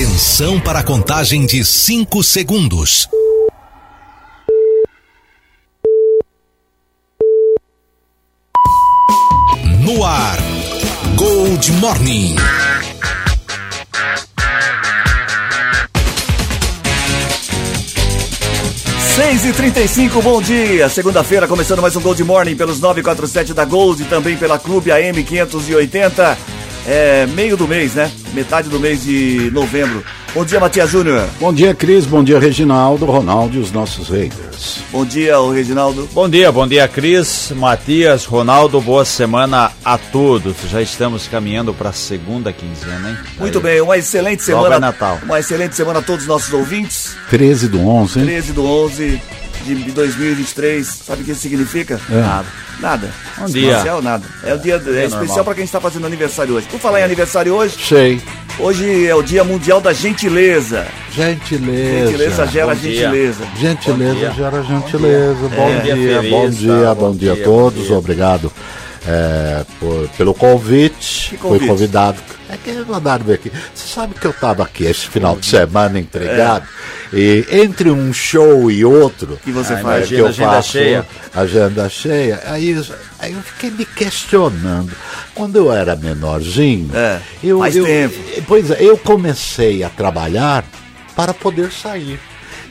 Atenção para a contagem de 5 segundos. No ar, Gold Morning. Seis e trinta bom dia. Segunda-feira, começando mais um Gold Morning pelos 947 da Gold e também pela Clube AM 580. É meio do mês, né? Metade do mês de novembro. Bom dia, Matias Júnior. Bom dia, Cris. Bom dia, Reginaldo, Ronaldo e os nossos Raiders. Bom dia, o Reginaldo. Bom dia, bom dia, Cris, Matias, Ronaldo. Boa semana a todos. Já estamos caminhando para a segunda quinzena, hein? Muito Aí. bem, uma excelente Logo semana. é Natal. Uma excelente semana a todos os nossos ouvintes. 13 do 11, hein? 13 do 11 de 2023. Sabe o que isso significa? É. Nada. Nada. Um dia. Especial, nada. É o dia é especial normal. para quem está fazendo aniversário hoje. Por falar em aniversário hoje, Sei. hoje é o Dia Mundial da Gentileza. Gentileza. Gentileza gera Bom dia. gentileza. Gentileza Bom dia. gera gentileza. Bom, É. dia, Dia feliz, bom dia, bom Bom dia a dia, todos. bom dia. Obrigado é, por- pelo convite. Convite? Fui convidado. É que mandaram ver aqui. Você sabe que eu estava aqui esse final de semana empregado e entre um show e outro. que você Ah, faz? imagina. que eu agenda faço, cheia. Agenda cheia. Aí, aí eu fiquei me questionando. Quando eu era menorzinho, É, eu, faz eu- tempo. Pois é, eu comecei a trabalhar para poder sair.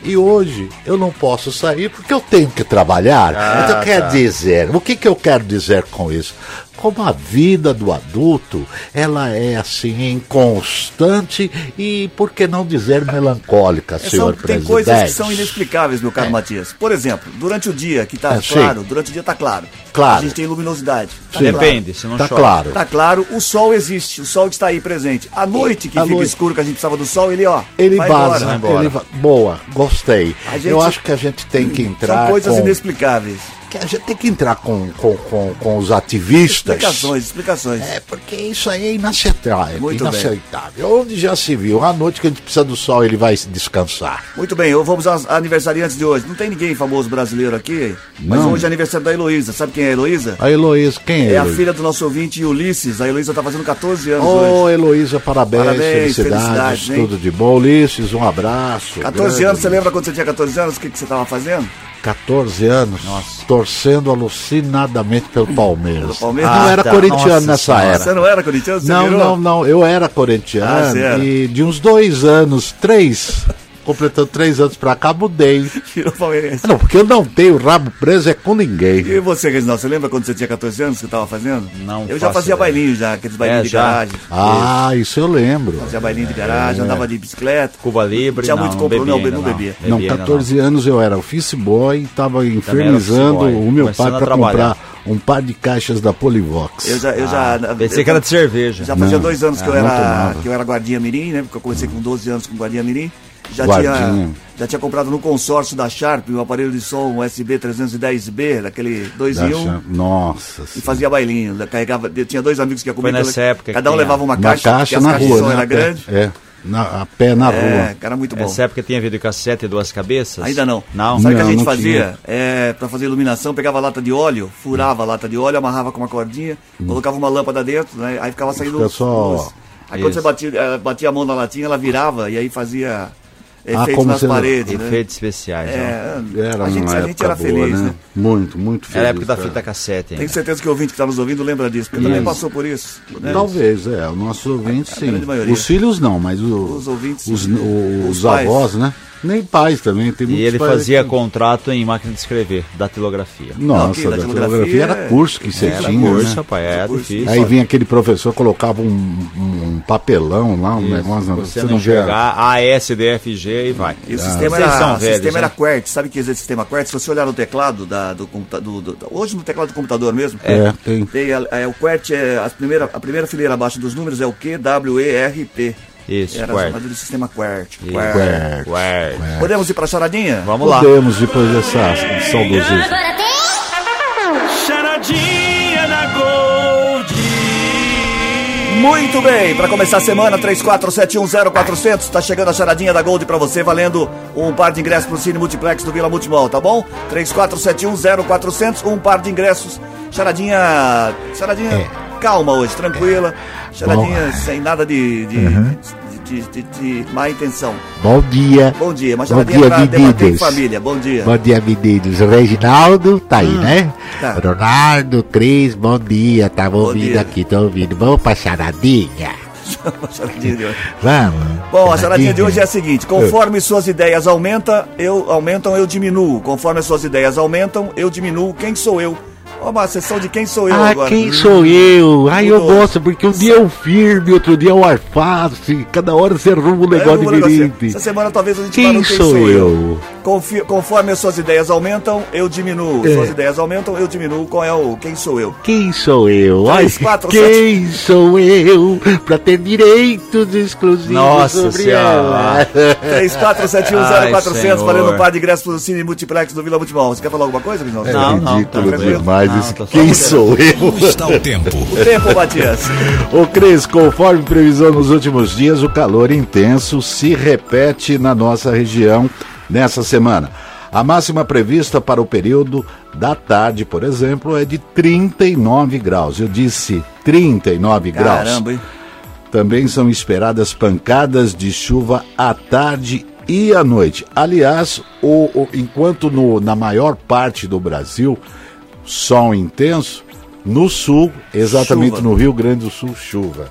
E hoje eu não posso sair porque eu tenho que trabalhar. Ah, então quer tá. dizer, o que, que eu quero dizer com isso? Como a vida do adulto, ela é assim constante e, por que não dizer, melancólica, É, são- senhor tem presidente. coisas que são inexplicáveis, meu caro É. Matias. Por exemplo, durante o dia, que tá É, sim. claro, durante o dia tá claro. Claro. A gente tem luminosidade. Tá Sim. claro. Depende, se não Tá chove. claro. Tá claro, o sol existe, o sol está aí presente. À noite, que À fica noite. escuro, que a gente precisava do sol, ele, ó, Ele vai vaza, embora. ele va- boa, gostei. A gente- Eu acho que a gente tem que entrar São coisas com, inexplicáveis. Que a gente tem que entrar com, com, com, com os ativistas. Explicações, explicações. É, porque isso aí é inaceitável. Muito inaceitável. Onde já se viu, à noite que a gente precisa do sol, ele vai se descansar. Muito bem, vamos aos aniversariantes de hoje. Não tem ninguém famoso brasileiro aqui, mas Não. hoje é aniversário da Heloísa. Sabe quem é a Heloísa? A Heloísa, quem é? É a Heloísa? filha do nosso ouvinte Ulisses. A Heloísa tá fazendo 14 anos Ô, hoje. Heloísa, parabéns, Parabéns, felicidades, felicidades, tudo de bom. Ulisses, um abraço. 14 grande. anos, você lembra quando você tinha 14 anos? O que, que você tava fazendo? 14 anos, torcendo alucinadamente pelo Palmeiras. Pelo Palmeiras? Não Ah, era tá. corintiano Nossa nessa Senhora. era. Você não era corintiano? Você Não, virou? não, não. Eu era corintiano Ah, e de uns dois anos, três, completando três anos pra cá, mudei. Virou palmeirense. Não, porque eu não tenho rabo preso é com ninguém. E você, Reginaldo, você lembra quando você tinha 14 anos que você tava fazendo? Não Eu já fazia ideia. bailinho já, aqueles bailinhos É, de já? garagem. Ah, isso eu lembro. Fazia bailinho de garagem, andava de bicicleta. Cuba Libre, Tinha não, muito não compro- bebia não, não bebia. Não, Bebia ainda 14 anos eu era office boy e estava infernizando o meu pai começando a para trabalhar. comprar um par de caixas da Polivox. Eu já, eu já, Ah, pensei eu- que era de cerveja. Já fazia Não. dois anos que, eu Ah, não era, que eu era guardinha mirim, né? Porque eu comecei com 12 anos com guardinha mirim. Já Guardinha. tinha, já tinha comprado no consórcio da Sharp um aparelho de som USB 310B, daquele 2 Da em 1. Cham- Nossa E senhora. fazia bailinho, né? carregava, eu tinha dois amigos que iam comigo. nessa época Cada um levava uma Uma caixa, porque caixa as na rua, né? era a pé. grande. É, na, a pé na É, rua. cara, muito bom. Essa época tinha videocassete e duas cabeças? Ainda não. Não? Sabe o que a gente fazia? É, pra fazer iluminação, pegava lata de óleo, furava a lata de óleo, amarrava com uma cordinha, colocava uma lâmpada dentro, né? Aí ficava saindo Hum. Fica só- luz. Aí quando Isso. você batia, eh, batia a mão na latinha, ela virava e aí fazia efeitos como nas paredes. né? Efeitos especiais. É, Era a gente, a gente era boa, feliz, né? Muito, muito feliz. Era a época da cara. fita cassete. Tenho certeza que o ouvinte que está nos ouvindo lembra disso, porque também Isso. passou por isso. Né? Talvez, é. Os nossos ouvintes, A sim. grande maioria. Os filhos não, mas o- Os ouvintes, os, Os os avós, né? Nem pais também. Tem E ele pais fazia que- contrato em máquina de escrever, datilografia. Nossa, aqui, da datilografia datilografia era é- curso que você Era tinha, curso, né? rapaz, é Curso. difícil. Aí vinha aquele professor, colocava um, um- papelão lá, um Isso, negócio. você você não enxergar A, S, D, F, G e vai. E o Vocês sistema são era, o velhos, sistema era né? QWERTY. Sabe o que é esse sistema QWERTY? Se você olhar no teclado da, do computador, do- hoje no teclado do computador mesmo, É, tem. tem a- é, o QWERTY, é, a, primeira, a primeira fileira abaixo dos números é o Q, W, E, R, T. Isso, Era QWERTY. chamado de sistema QWERTY. QWERTY. QWERTY. QWERTY. Podemos ir pra charadinha? Vamos lá. Podemos, depois dessa saudosismo. Charadinha na Gold. Muito bem, para começar a semana, 34710400, tá chegando a charadinha da Gold pra você, valendo um par de ingressos pro Cine Multiplex do Vila Multimol, tá bom? 34710400, um par de ingressos. Charadinha. Charadinha É. calma hoje, tranquila. Charadinha Bom. sem nada de. de, Uhum. De- de, de, má intenção. Bom dia. Bom dia, mas Bom dia, meninos. família. Bom dia. Bom dia, meninos. Reginaldo tá aí, né? tá. Ronaldo, Cris, bom dia. Tava Bom ouvindo dia. aqui, tô ouvindo. Vamos pra charadinha? Vamos. Bom, a charadinha de hoje é a seguinte: conforme suas ideias aumentam, eu aumentam, eu diminuo. Conforme as suas ideias aumentam, eu diminuo. Quem sou eu? Ó, uma sessão de quem sou eu Ah, agora. quem sou eu? Ai, eu gosto, porque um dia é o firme, outro dia é o alface. Cada hora você arruma um negócio negociar. diferente. Essa semana talvez a gente Quem quem sou sou, eu. eu? Confi- conforme as suas ideias aumentam, eu diminuo. É. Suas ideias aumentam, eu diminuo. Qual é o quem sou eu? Quem sou eu? Ai, Três, quatro, quem sou eu pra ter direitos exclusivos Nossa sobre Senhora. ela? 34710400, Senhor. valendo um par de ingressos pro Cine Multiplex do Vila Multimol. Você quer falar alguma coisa, Vinão? É Não, não, ridículo tá tranquilo. Demais Não, isso. só Quem sou eu? Como está o tempo? O tempo, Matias. Ô Cris, conforme previsão nos últimos dias, o calor intenso se repete na nossa região nessa semana. A máxima prevista para o período da tarde, por exemplo, é de 39 graus. Eu disse 39 graus. Caramba, hein? Também são esperadas pancadas de chuva à tarde e à noite. Aliás, o, o- enquanto no- na maior parte do Brasil, sol intenso, no sul, exatamente Chuva. no Rio Grande do Sul, chuva.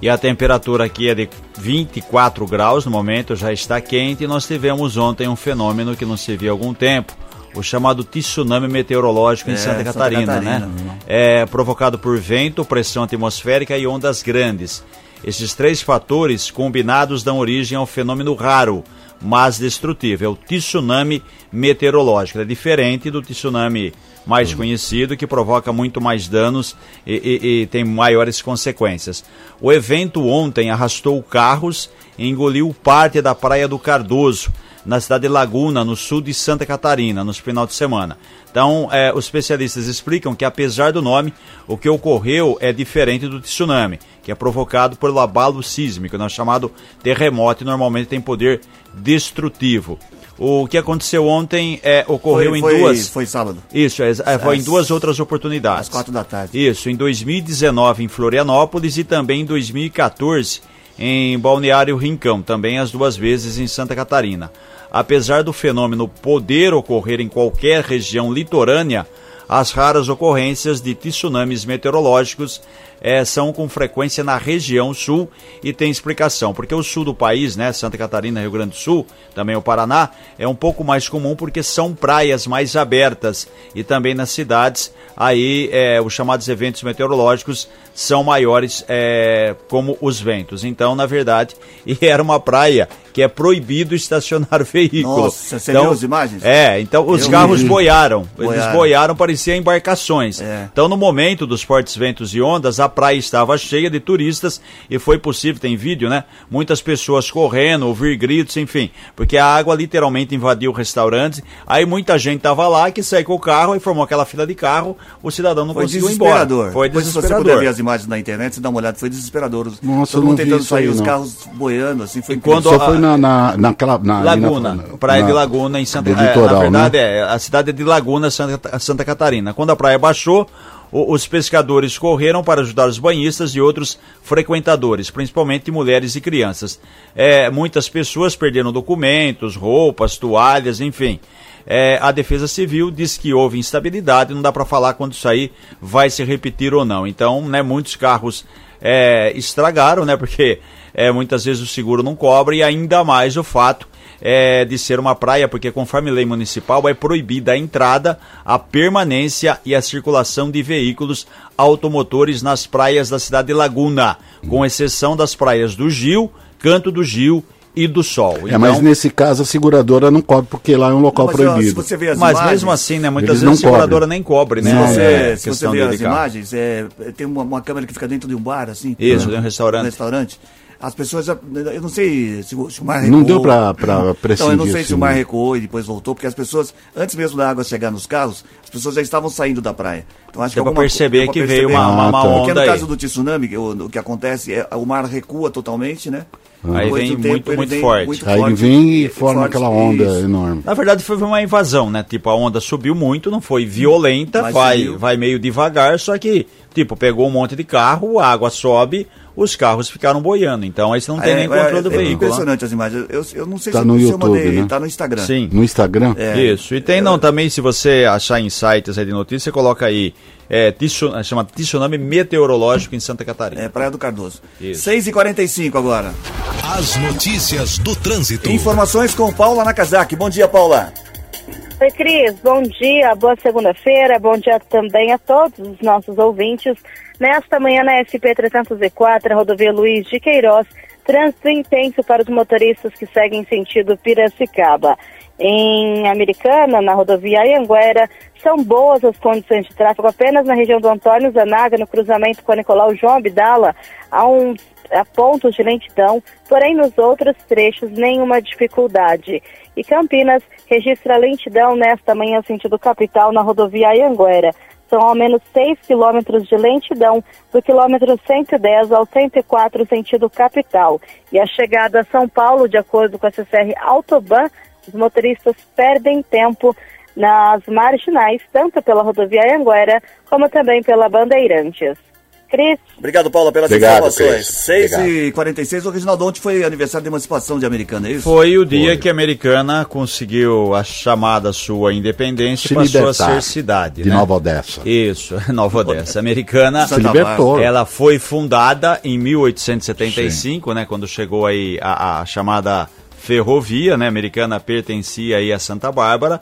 E a temperatura aqui é de 24 graus no momento, já está quente. E nós tivemos ontem um fenômeno que não se via há algum tempo, o chamado tsunami meteorológico em É, Santa Santa Catarina, Catarina, né? É provocado por vento, pressão atmosférica e ondas grandes. Esses três fatores combinados dão origem ao fenômeno raro, mas destrutivo. É o tsunami meteorológico. É diferente do tsunami mais conhecido, que provoca muito mais danos e, e- e tem maiores consequências. O evento ontem arrastou carros e engoliu parte da Praia do Cardoso, na cidade de Laguna, no sul de Santa Catarina, nos final de semana. Então, eh, os especialistas explicam que, apesar do nome, o que ocorreu é diferente do tsunami, que é provocado pelo abalo sísmico, né, chamado terremoto, e normalmente tem poder destrutivo. O que aconteceu ontem é, ocorreu Foi, em foi, duas. foi sábado, Isso, é, é, foi em duas outras oportunidades. às quatro da tarde. Isso, em 2019 em Florianópolis e também em 2014 em Balneário Rincão, também as duas vezes em Santa Catarina. Apesar do fenômeno poder ocorrer em qualquer região litorânea, as raras ocorrências de tsunamis meteorológicos eh, são com frequência na região sul e tem explicação, porque o sul do país, né, Santa Catarina, Rio Grande do Sul, também o Paraná, é um pouco mais comum porque são praias mais abertas e também nas cidades aí eh, os chamados eventos meteorológicos são maiores eh, como os ventos. Então, na verdade, e era uma praia que é proibido estacionar veículo. Nossa, você então, viu as imagens? É, então os Eu carros vi. boiaram. Eles Boiaram. boiaram, pareciam embarcações. É. Então, no momento dos fortes ventos e ondas, a praia estava cheia de turistas e foi possível, tem vídeo, né? Muitas pessoas correndo, ouvir gritos, enfim, porque a água literalmente invadiu o restaurante. Aí muita gente estava lá que saiu com o carro e formou aquela fila de carro, o cidadão não Foi conseguiu ir embora. desesperador. Foi Depois, se você desesperador. puder ver as imagens na internet, você dá uma olhada, foi desesperador. Nossa, Todo mundo não vi tentando isso sair, aí, os não. carros boiando, assim, foi incrível. quando Só a- foi na, na, naquela. Na, ali na- Laguna, praia na- de Laguna em Santa do é, Na verdade, né? é, a cidade é de Laguna, Santa, Santa Catarina. Quando a praia baixou, os pescadores correram para ajudar os banhistas e outros frequentadores, principalmente mulheres e crianças. É, muitas pessoas perderam documentos, roupas, toalhas, enfim. É, a Defesa Civil diz que houve instabilidade, não dá para falar quando isso aí vai se repetir ou não. Então, né, muitos carros é, estragaram, né, porque é, muitas vezes o seguro não cobre e ainda mais o fato é, de ser uma praia, porque conforme lei municipal é proibida a entrada, a permanência e a circulação de veículos automotores nas praias da cidade de Laguna, com exceção das praias do Gil, Canto do Gil e do Sol. É, mas nesse caso a seguradora não cobre porque lá é um local Não, mas, proibido. você vê as mas imagens, mesmo assim, né, muitas vezes não a seguradora cobrem. nem cobre, né? Se Não, você, é, se você vê as imagens, é, tem uma, uma câmera que fica dentro de um bar, assim. Isso, né? de um restaurante. Um restaurante. As pessoas, já- eu não sei se o, mar recuou. Não deu pra- pra Então, eu prescindir não sei se o assim, mar recuou e depois voltou, porque as pessoas, antes mesmo da água chegar nos carros, as pessoas já estavam saindo da praia. Então acho Deu que pra alguma- perceber deu pra que veio perceber. uma, uma, uma Ah, tá. Porque onda no aí. caso do tsunami, que o, o que acontece é o mar recua totalmente, né? Aí Depois vem muito, muito vem forte. muito Aí ele forte vem e e forma forte, aquela onda isso. enorme. Na verdade foi uma invasão, né? Tipo, a onda subiu muito, não foi violenta, Mas vai, subiu. vai meio devagar, só que, tipo, pegou um monte de carro, a água sobe, os carros ficaram boiando. Então aí você não tem É, nem controle é, do é veículo. né? impressionante as imagens. Eu, eu não sei Tá se, no se eu YouTube, mandei, né? tá no Instagram. Sim. No Instagram? É. Isso. E tem não também, se você achar em sites aí de notícia, você coloca aí, é, chama tsunami meteorológico em Santa Catarina. É, Praia do Cardoso. Isso. 6h45 agora. As notícias do trânsito. Informações com Paula Nakazaki. Bom dia, Paula. Oi, Cris. Bom dia, boa segunda-feira. Bom dia também a todos os nossos ouvintes. Nesta manhã na SP-304, rodovia Luiz de Queiroz, trânsito intenso para os motoristas que seguem sentido Piracicaba. Em Americana, na rodovia Anhanguera, são boas as condições de tráfego apenas na região do Antônio Zanaga, no cruzamento com a Nicolau João Abdala, há, um, há pontos de lentidão, porém nos outros trechos nenhuma dificuldade. E Campinas registra lentidão nesta manhã sentido capital na rodovia Anhanguera. São ao menos 6 quilômetros de lentidão do quilômetro 110 ao 104 sentido capital. E a chegada a São Paulo, de acordo com a CCR Autoban, os motoristas perdem tempo nas marginais, tanto pela rodovia Anguera como também pela Bandeirantes. Cris, Obrigado, Paula, pelas Obrigado, informações. Cris. 6h46, o Reginaldo, ontem foi aniversário de emancipação de Americana, é isso? Foi o dia Foi. que a americana conseguiu a chamada sua independência e passou a ser cidade. de né? Nova Odessa. Isso, Nova Odessa. A americana Se libertou. Ela foi fundada em 1875, né, quando chegou aí a, a chamada ferrovia, né, americana pertencia aí a Santa Bárbara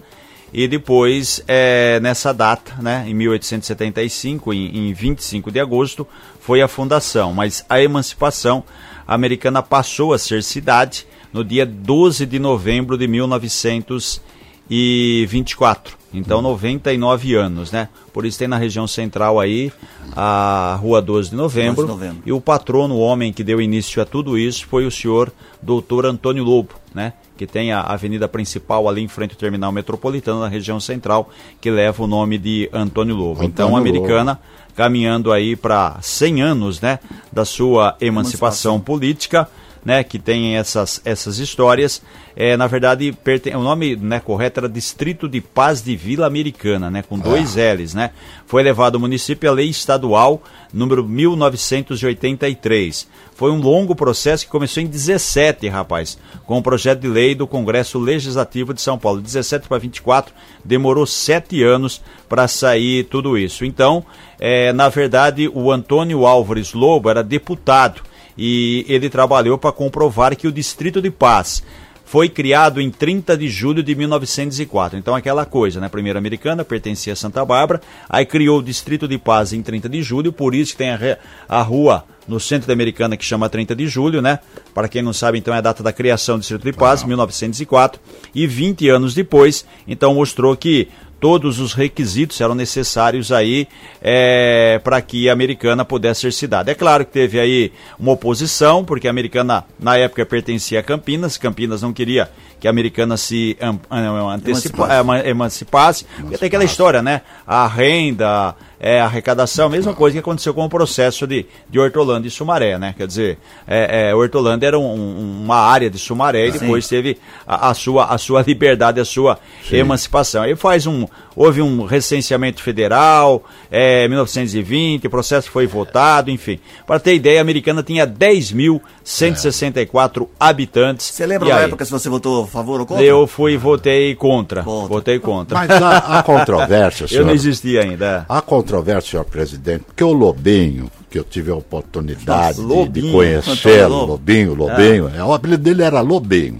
e depois é, nessa data, né, em 1875, em, em 25 de agosto, foi a fundação, mas a emancipação americana passou a ser cidade no dia 12 de novembro de 1924. Então, 99 anos, né? Por isso tem na região central aí a Rua 12 de Novembro. 12 de novembro. E o patrono, o homem que deu início a tudo isso, foi o senhor doutor Antônio Lobo, né? Que tem a avenida principal ali em frente ao terminal metropolitano na região central, que leva o nome de Antônio Lobo. então, Antônio a americana caminhando aí para 100 anos, né? Da sua emancipação Emancipação. política né, que tem essas, essas histórias. É, na verdade, perten- o nome né, correto era Distrito de Paz de Vila Americana, né, com dois L's. Né? Foi levado ao município a lei estadual número 1983. Foi um longo processo que começou em 17, rapaz, com o projeto de lei do Congresso Legislativo de São Paulo. 17 para 24, demorou sete anos para sair tudo isso. Então, é, na verdade, o Antônio Álvares Lobo era deputado e ele trabalhou para comprovar que o Distrito de Paz foi criado em 30 de julho de 1904. Então aquela coisa, né? Primeira americana pertencia a Santa Bárbara, aí criou o Distrito de Paz em 30 de julho, por isso que tem a, a rua no centro da Americana que chama 30 de julho, né? Para quem não sabe, então é a data da criação do Distrito de Paz, 1904, e 20 anos depois, então mostrou que todos os requisitos eram necessários aí é, para que a americana pudesse ser cidade. É claro que teve aí uma oposição, porque a americana na época pertencia a Campinas, Campinas não queria que a americana se am- am- antecipa- Emancipasse. ema- emancipasse, porque tem aquela história, né? A renda, é, a arrecadação, a mesma coisa que aconteceu com o processo de, de Hortolândia e Sumaré, né? Quer dizer, é, é, Hortolândia era um- um- uma área de Sumaré e depois teve a, a sua, a sua liberdade, a sua emancipação. Aí faz um, houve um recenseamento federal, é, 1920, o processo foi votado, enfim. Para ter ideia, a americana tinha 10.164 habitantes. Você lembra E da época se você votou a favor ou contra? Eu fui e votei contra. Contra. Votei contra. Mas há, há controvérsia, Eu senhor. não existia ainda. Há controvérsia, senhor presidente, porque o Lobinho, que eu tive a oportunidade Nossa, de- de, Lobinho, conhecê-lo, Antônio Lobo. Lobinho, Lobinho, é, o apelido dele era Lobinho.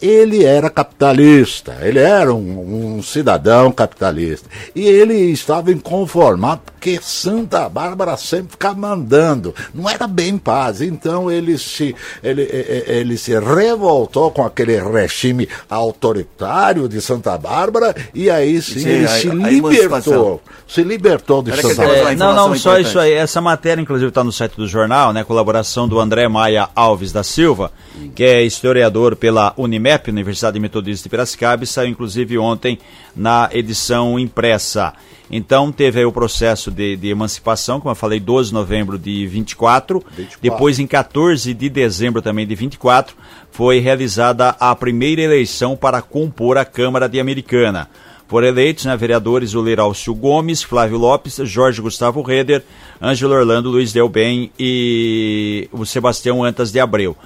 Ele era capitalista, ele era um, um cidadão capitalista. E ele estava inconformado porque Santa Bárbara sempre ficava mandando. Não era bem paz. Então ele se, ele, ele se revoltou com aquele regime autoritário de Santa Bárbara e aí sim, Sim, ele a- se a libertou. Se libertou de Era que Santa Bárbara. É, não, não, só importante. isso aí. Essa matéria, inclusive, está no site do jornal, né? Colaboração do André Maia Alves da Silva, que é historiador pela Unimep, Universidade Metodista de Piracicaba, e saiu inclusive ontem na edição impressa. Então teve aí o processo de, de emancipação, como eu falei, 12 de novembro de 24. 24. Depois, em 14 de dezembro também de 24, foi realizada a primeira eleição para compor a Câmara de Americana Foram eleitos, né, vereadores o Leiralcio Gomes, Flávio Lopes, Jorge Gustavo Reder, Ângelo Orlando, Luiz Delbem e o Sebastião Antas de Abreu.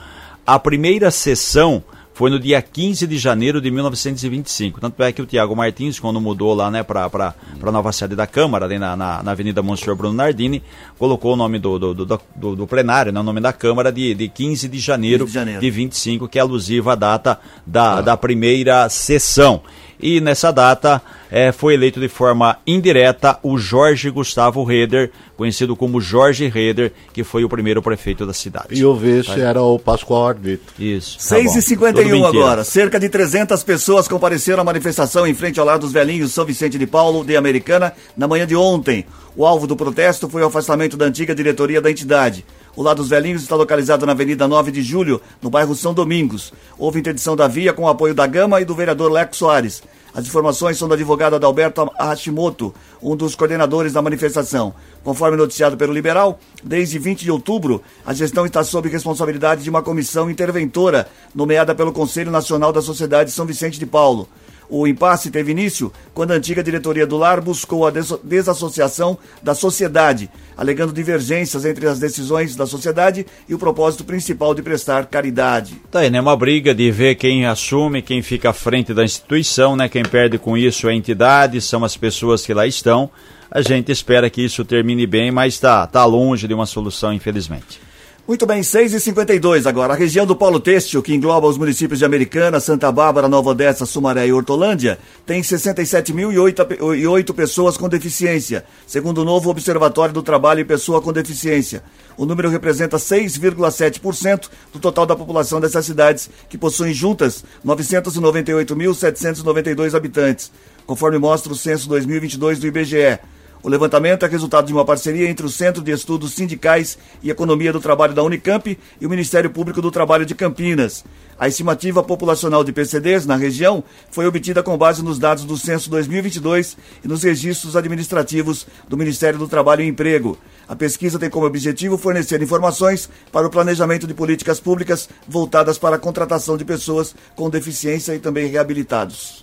A primeira sessão foi no dia 15 de janeiro de 1925. Tanto é que o Tiago Martins, quando mudou lá né, para a nova sede da Câmara, ali na, na, na Avenida Monsenhor Bruno Nardini, colocou o nome do, do, do, do, plenário, né, o nome da Câmara, de, de 15 de janeiro, 15 de janeiro de 25, que é alusiva à data da, ah. da primeira sessão e nessa data é, foi eleito de forma indireta o Jorge Gustavo Reder, conhecido como Jorge Reder, que foi o primeiro prefeito da cidade. E o vice tá? era o Pascoal Ardito. Isso. 6h51 tá agora. Cerca de 300 pessoas compareceram à manifestação em frente ao Lar dos Velhinhos São Vicente de Paulo, de Americana, na manhã de ontem. O alvo do protesto foi o afastamento da antiga diretoria da entidade. O Lado dos Velhinhos está localizado na Avenida 9 de Julho, no bairro São Domingos. Houve interdição da via com o apoio da Gama e do vereador Leco Soares. As informações são do advogado Adalberto Hashimoto, um dos coordenadores da manifestação. Conforme noticiado pelo Liberal, desde 20 de outubro, a gestão está sob responsabilidade de uma comissão interventora nomeada pelo Conselho Nacional da Sociedade São Vicente de Paulo. O impasse teve início quando a antiga diretoria do lar buscou a desassociação da sociedade, alegando divergências entre as decisões da sociedade e o propósito principal de prestar caridade. Tá aí, né? Uma briga de ver quem assume, quem fica à frente da instituição, né? Quem perde com isso é a entidade, são as pessoas que lá estão. A gente espera que isso termine bem, mas está tá longe de uma solução, infelizmente. Muito bem, 6h52 agora. A região do Polo Têxtil, que engloba os municípios de Americana, Santa Bárbara, Nova Odessa, Sumaré e Hortolândia, tem 67.008 pessoas com deficiência, segundo o novo Observatório do Trabalho e Pessoa com Deficiência. O número representa 6,7% do total da população dessas cidades, que possuem juntas 998.792 habitantes, conforme mostra o censo 2022 do IBGE. O levantamento é resultado de uma parceria entre o Centro de Estudos Sindicais e Economia do Trabalho da Unicamp e o Ministério Público do Trabalho de Campinas. A estimativa populacional de PCDs na região foi obtida com base nos dados do Censo 2022 e nos registros administrativos do Ministério do Trabalho e Emprego. A pesquisa tem como objetivo fornecer informações para o planejamento de políticas públicas voltadas para a contratação de pessoas com deficiência e também reabilitados.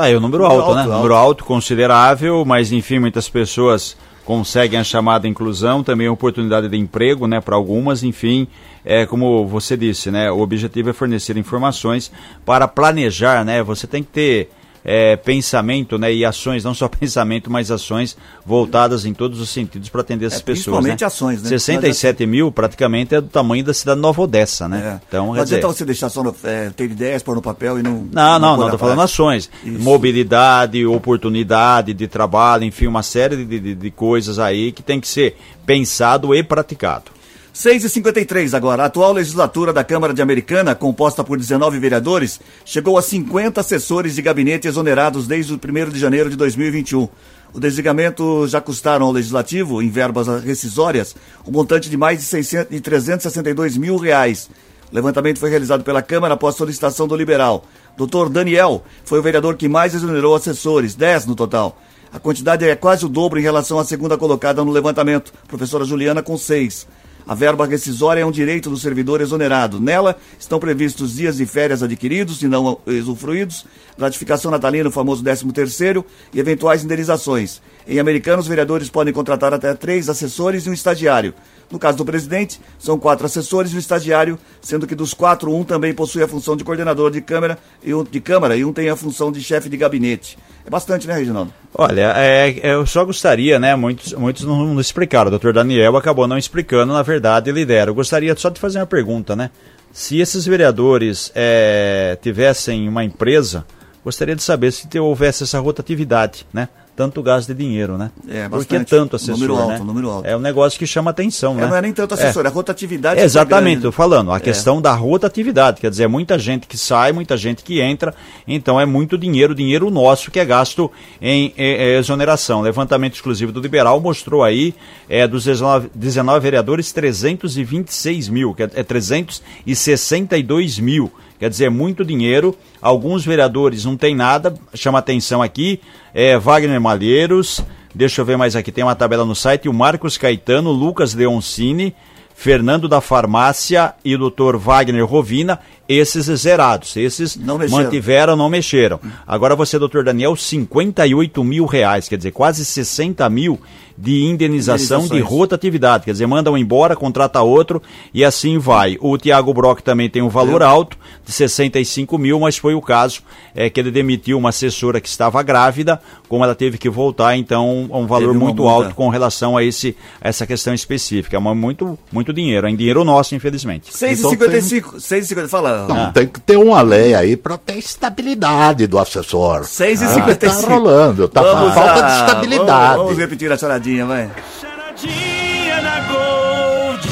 Tá aí o número, número alto, alto, né? Alto. Número alto, considerável, mas enfim, muitas pessoas conseguem a chamada inclusão, também oportunidade de emprego, né, para algumas, enfim, é como você disse, né, o objetivo é fornecer informações para planejar, né, você tem que ter é, pensamento né, e ações, não só pensamento, mas ações voltadas em todos os sentidos para atender essas é, pessoas. Principalmente né? ações, né? 67 mil praticamente é do tamanho da cidade de Nova Odessa, né? É. Então, não adianta você deixar só no, é, ter ideias, pôr no papel e não. Não, não, não, estou falando ações. Isso. Mobilidade, oportunidade de trabalho, enfim, uma série de, de, de coisas aí que tem que ser pensado e praticado. 6h53 agora. A atual legislatura da Câmara de Americana, composta por 19 vereadores, chegou a 50 assessores de gabinete exonerados desde o 1 de janeiro de 2021. O desligamento já custaram ao Legislativo, em verbas rescisórias, um montante de mais de, 600, de 362 mil reais. O levantamento foi realizado pela Câmara após solicitação do liberal. Dr. Daniel foi o vereador que mais exonerou assessores, 10 no total. A quantidade é quase o dobro em relação à segunda colocada no levantamento, professora Juliana, com 6. A verba rescisória é um direito do servidor exonerado. Nela estão previstos dias de férias adquiridos e não usufruídos, gratificação natalina, o famoso 13º, e eventuais indenizações. Em americanos, vereadores podem contratar até três assessores e um estagiário. No caso do presidente, são quatro assessores e um estagiário, sendo que dos quatro, um também possui a função de coordenador de câmara e um, de câmara e um tem a função de chefe de gabinete. É bastante, né, Reginaldo? Olha, é, eu só gostaria, né? Muitos, muitos não, não explicaram. O doutor Daniel acabou não explicando, na verdade, ele. Eu gostaria só de fazer uma pergunta, né? Se esses vereadores é, tivessem uma empresa, gostaria de saber se houvesse essa rotatividade, né? Tanto gasto de dinheiro, né? É, bastante. Porque tanto assessor, número alto, né? número alto. É um negócio que chama atenção, é, né? Não é nem tanto assessor, é, a rotatividade. É, exatamente, estou falando, a é. questão da rotatividade, quer dizer, é muita gente que sai, muita gente que entra, então é muito dinheiro, dinheiro nosso que é gasto em, exoneração. Levantamento exclusivo do Liberal mostrou aí, é, dos 19, 19 vereadores, 326 mil, que é, é 362 mil Quer dizer, é muito dinheiro. Alguns vereadores não tem nada, chama atenção aqui. É Wagner Malheiros, deixa eu ver mais aqui, tem uma tabela no site. O Marcos Caetano, Lucas Leoncini, Fernando da Farmácia e o Dr. Wagner Rovina esses zerados, esses Não mexeram. mantiveram, não mexeram. Agora você, doutor Daniel, 58 mil reais, quer dizer, quase 60 mil de indenização de rotatividade, quer dizer, mandam embora, contrata outro e assim vai. O Tiago Brock também tem um valor alto de 65 mil, mas foi o caso é, que ele demitiu uma assessora que estava grávida, como ela teve que voltar, então um valor muito multa. alto com relação a esse a essa questão específica. É muito muito dinheiro, é em dinheiro nosso, infelizmente. 6h55. 6h50. Fala. Não, tem que ter uma lei aí para ter estabilidade do assessor. 6h55. Ah, tá rolando, tá Vamos falta de estabilidade. Vamos, vamos repetir a choradinha, vai. Charadinha na Gold.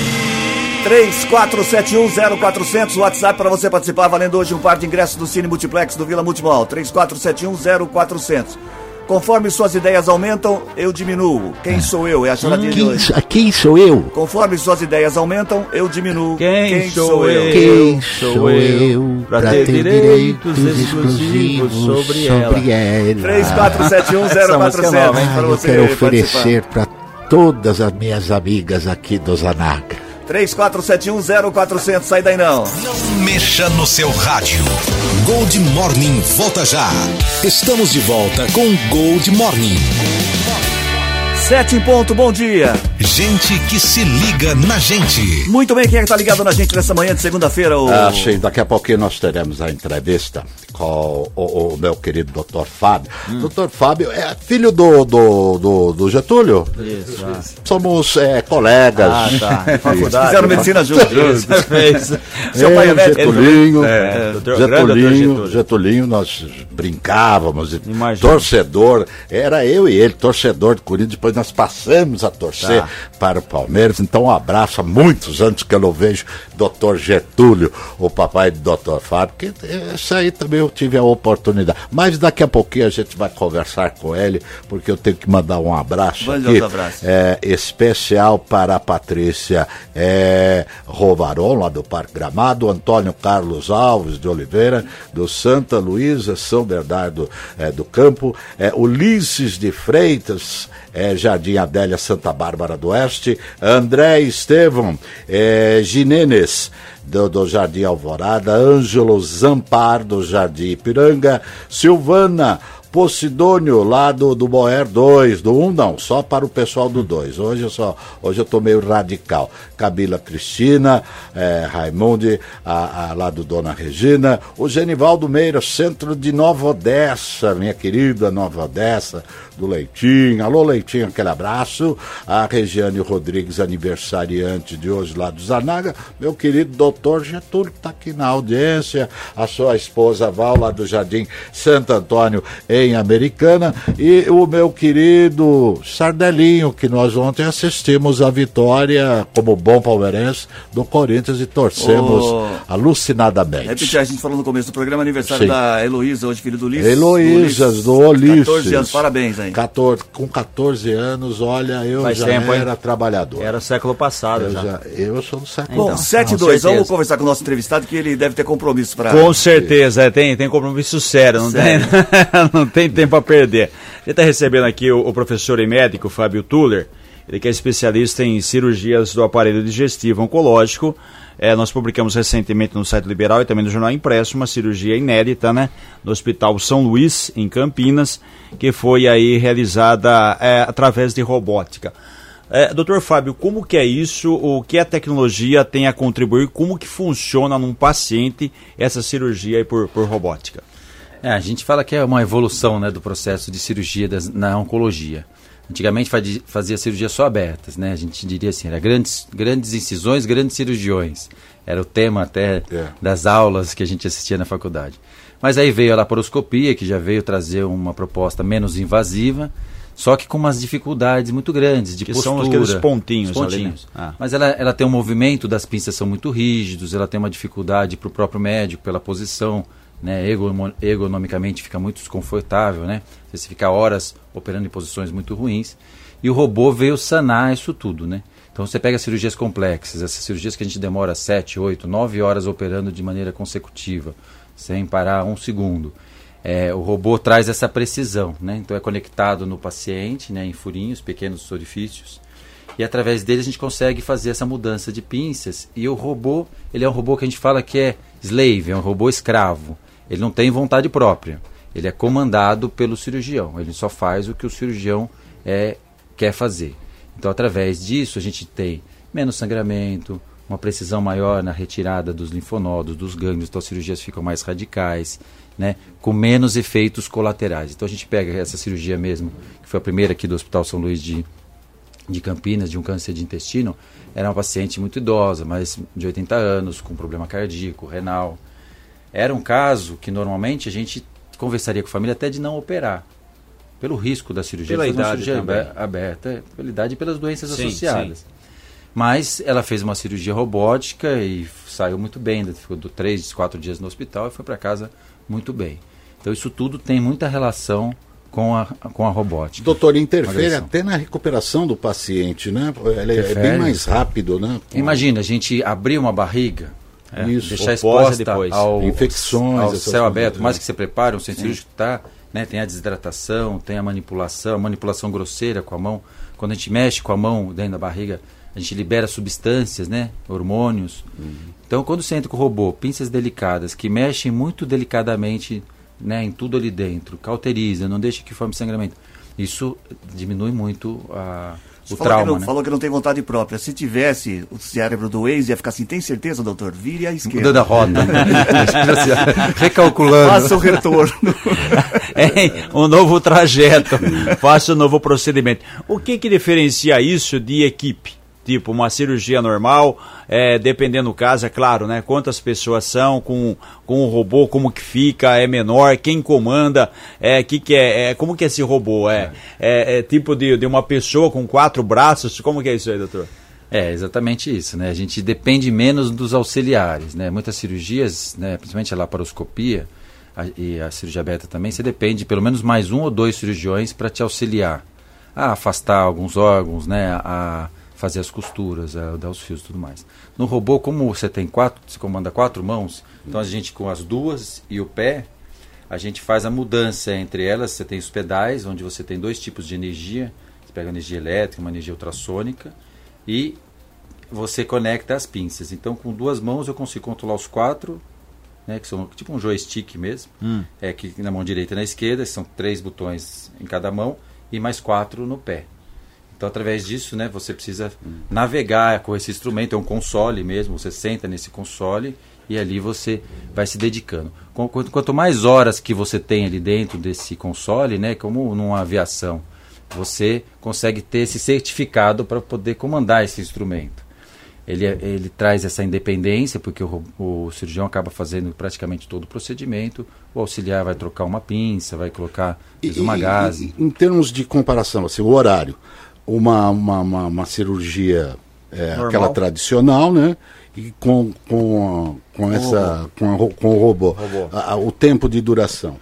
34710400, WhatsApp para você participar, valendo hoje um par de ingressos do Cine Multiplex do Vila Multimol. 34710400. Conforme suas ideias aumentam, eu diminuo. Quem sou eu? É a choradinha de hoje. quem sou eu? Conforme suas ideias aumentam, eu diminuo. Quem sou eu? Quem sou eu pra ter direitos exclusivos sobre ela? 34710400 Essa música é nova, hein? para eu quero oferecer para todas as minhas amigas aqui do Zanaga. 34710400, sai daí não. Não mexa no seu rádio. Gold Morning volta já. Estamos de volta com Gold Morning. Sete em ponto, bom dia. Gente que se liga na gente. Muito bem, quem é que tá ligado na gente nessa manhã de segunda-feira? O... Ah, sim, daqui a pouquinho nós teremos a entrevista com o, o meu querido doutor Fábio. Doutor Fábio é filho do, do, do, do Getúlio? Isso. ah. Somos é, colegas. Ah, tá. Faculdade. Fizeram medicina juntos. Isso, fez. Seu pai é Eu, médico? Getulhinho, É, doutor- doutor Getulhinho, Getúlio. Nós brincávamos, Imagina. torcedor, era eu e ele, torcedor do Corinthians, depois nós passamos a torcer Tá. para o Palmeiras, então um abraço há muitos anos que eu não vejo doutor Getúlio, o papai do doutor Fábio, que isso aí também eu tive a oportunidade, mas daqui a pouquinho a gente vai conversar com ele, porque eu tenho que mandar um abraço aqui, abraço. é, especial para a Patrícia é, Rovaron, lá do Parque Gramado, Antônio Carlos Alves de Oliveira, do Santa Luísa, São Bernardo é, do Campo, é, Ulisses de Freitas, é, Jardim Adélia, Santa Bárbara do Oeste, André Estevam, é, Ginenes, do, do Jardim Alvorada, Ângelo Zampar, do Jardim Ipiranga, Silvana, Posidônio, lá do, do Boer 2, do 1 um, não, só para o pessoal do 2. Hoje eu só, hoje eu tô meio radical. Camila Cristina, eh, Raimundi, a, a, lá do Dona Regina, o Genivaldo Meira, centro de Nova Odessa, minha querida Nova Odessa, do Leitinho. Alô, Leitinho, aquele abraço. A Regiane Rodrigues, aniversariante de hoje lá do Zanaga. Meu querido doutor Getúlio, que está aqui na audiência. A sua esposa Val, lá do Jardim Santo Antônio, em Americana. E o meu querido Sardelinho, que nós ontem assistimos a vitória, como bom palmeirense, do Corinthians e torcemos Ô. alucinadamente. Repetir, a gente falou no começo do programa, aniversário Sim. da Heloísa, hoje filho do Ulisses. Heloísas, do Ulisses. 14 anos, parabéns aí. 14, com 14 anos, olha, eu Faz já tempo, hein? era trabalhador. Era século passado eu, já. já, eu sou do século Bom, Então, 7 e com 2, certeza. vamos conversar com o nosso entrevistado que ele deve ter compromisso para. Com certeza, é, tem, tem compromisso sério, não, Sério. Tem, não tem tempo a perder. Gente está recebendo aqui o, o professor e médico Fábio Tuller, ele que é especialista em cirurgias do aparelho digestivo oncológico. É, nós publicamos recentemente no site Liberal e também no Jornal Impresso uma cirurgia inédita, né? No Hospital São Luís, em Campinas, que foi aí realizada é, através de robótica. É, doutor Fábio, como que é isso? O que a tecnologia tem a contribuir? Como que funciona num paciente essa cirurgia por, por robótica? É, a gente fala que é uma evolução né, do processo de cirurgia das- na oncologia. Antigamente fazia cirurgia só abertas, né? A gente diria assim, era grandes, grandes incisões, grandes cirurgiões. Era o tema até É. das aulas que a gente assistia na faculdade. Mas aí veio a laparoscopia, que já veio trazer uma proposta menos invasiva, só que com umas dificuldades muito grandes de Que postura. são aqueles pontinhos Os ali, né? pontinhos. Ah. Mas ela, ela tem um movimento das pinças são muito rígidos, ela tem uma dificuldade para o próprio médico pela posição, né? Ergono- ergonomicamente fica muito desconfortável, né? Você fica horas operando em posições muito ruins. E o robô veio sanar isso tudo, né? Então você pega cirurgias complexas, essas cirurgias que a gente demora 7, 8, 9 horas operando de maneira consecutiva, sem parar um segundo. É, o robô traz essa precisão, né? Então é conectado no paciente, né, em furinhos, pequenos orifícios, e através dele a gente consegue fazer essa mudança de pinças. E o robô, ele é um robô que a gente fala que é slave, é um robô escravo. Ele não tem vontade própria. Ele é comandado pelo cirurgião. Ele só faz o que o cirurgião é, quer fazer. Então, através disso, a gente tem menos sangramento, uma precisão maior na retirada dos linfonodos, dos gânglios, então as cirurgias ficam mais radicais, né, com menos efeitos colaterais. Então a gente pega essa cirurgia mesmo, que foi a primeira aqui do Hospital São Luís de, de Campinas, de um câncer de intestino, era uma paciente muito idosa, mas de 80 anos, com problema cardíaco, renal. Era um caso que normalmente a gente conversaria com a família até de não operar, pelo risco da cirurgia, pela idade cirurgia também. aberta, pela idade e pelas doenças Sim, associadas. Mas ela fez uma cirurgia robótica e saiu muito bem, ficou do três, quatro dias no hospital e foi para casa muito bem. Então isso tudo tem muita relação com a, com a robótica. Doutor, interfere até na recuperação do paciente, né? Ele é- é bem mais rápido, né? Imagina, a gente abrir uma barriga, Isso. deixar exposta depois. ao, Infecções, ao céu aberto, né? mais que você prepare, um centro cirúrgico tá, né, tem a desidratação, tem a manipulação, a manipulação grosseira com a mão. Quando a gente mexe com a mão dentro da barriga, a gente libera substâncias, né, hormônios. Uhum. Então, quando você entra com o robô, pinças delicadas, que mexem muito delicadamente né, em tudo ali dentro, cauteriza, não deixa que forme sangramento, isso diminui muito a, o falou, que trauma, não, né? falou que não tem vontade própria. Se tivesse o cérebro do ex, ia ficar assim, tem certeza, doutor? Vire à esquerda. Mudando a rota, né? recalculando. Faça o retorno. É, um novo trajeto, faça um novo procedimento. O que que diferencia isso de equipe? Tipo, uma cirurgia normal, é, dependendo do caso, é claro, né? Quantas pessoas são, com, com o robô, como que fica, é menor, quem comanda, é, que que é, é, como que é esse robô? É, é, é tipo de, de uma pessoa com quatro braços, como que é isso aí, doutor? É, exatamente isso, né? A gente depende menos dos auxiliares, né? Muitas cirurgias, né, principalmente a laparoscopia a- e a cirurgia aberta também, você depende de pelo menos mais um ou dois cirurgiões para te auxiliar a afastar alguns órgãos, né, a fazer as costuras, a dar os fios e tudo mais. No robô, como você tem quatro, você comanda quatro mãos, então a gente com as duas e o pé, a gente faz a mudança entre elas. Você tem os pedais, onde você tem dois tipos de energia. Você pega energia elétrica, uma energia ultrassônica e você conecta as pinças. Então, com duas mãos eu consigo controlar os quatro, né, que são tipo um joystick mesmo. É que na mão direita e na esquerda são três botões em cada mão e mais quatro no pé. Então, através disso, né, você precisa navegar com esse instrumento, é um console mesmo, você senta nesse console e ali você vai se dedicando. Qu- Quanto, quanto mais horas que você tem ali dentro desse console, né, como numa aviação, você consegue ter esse certificado para poder comandar esse instrumento. Ele, é- ele traz essa independência, porque o, o cirurgião acaba fazendo praticamente todo o procedimento, o auxiliar vai trocar uma pinça, vai colocar uma E- gase. e- em termos de comparação, assim, o horário, uma, uma, uma, uma cirurgia é, aquela tradicional, né? E com, com, a- com, essa, com, a com o robô, Robô. A- a- o tempo de duração.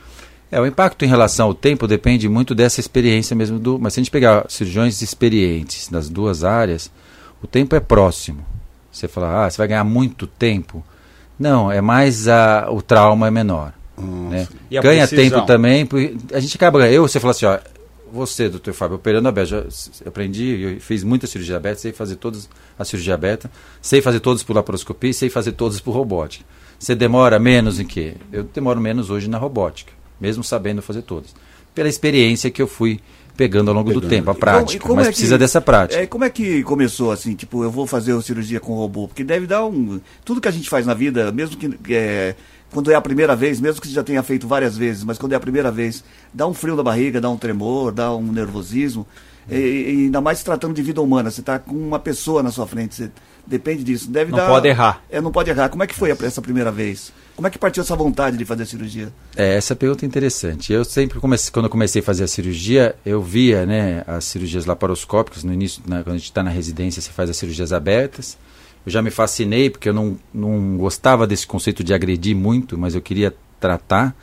É, o impacto em relação ao tempo depende muito dessa experiência mesmo do. Mas se a gente pegar cirurgiões experientes das duas áreas, o tempo é próximo. Você fala, ah, você vai ganhar muito tempo. Não, é mais a, o trauma é menor. Né? E a Ganha precisão? tempo também. A gente acaba. Eu, você fala assim, ó, você, doutor Fábio, operando aberto, já aprendi, eu fiz muita cirurgia aberta, sei fazer todas a cirurgia aberta, sei fazer todas por laparoscopia e sei fazer todas por robótica. Você demora menos em quê? Eu demoro menos hoje na robótica, mesmo sabendo fazer todas. Pela experiência que eu fui pegando ao longo do Pegando. tempo, a prática. como- como mas é que- precisa dessa prática. É, como é que começou assim, tipo, eu vou fazer cirurgia com robô? Porque deve dar um. Tudo que a gente faz na vida, mesmo que. é, quando é a primeira vez, mesmo que já tenha feito várias vezes, mas quando é a primeira vez, dá um frio na barriga, dá um tremor, dá um nervosismo. E, e ainda mais se tratando de vida humana, você está com uma pessoa na sua frente, você depende disso. Deve Não dar, pode errar. É, não pode errar. Como é que foi a- essa primeira vez? Como é que partiu essa vontade de fazer a cirurgia? É, essa pergunta é interessante. Eu sempre comecei, quando eu comecei a fazer a cirurgia, eu via, né, as cirurgias laparoscópicas no início, né, quando a gente está na residência, você faz as cirurgias abertas. Eu já me fascinei porque eu não, não gostava desse conceito de agredir muito, mas eu queria tratar.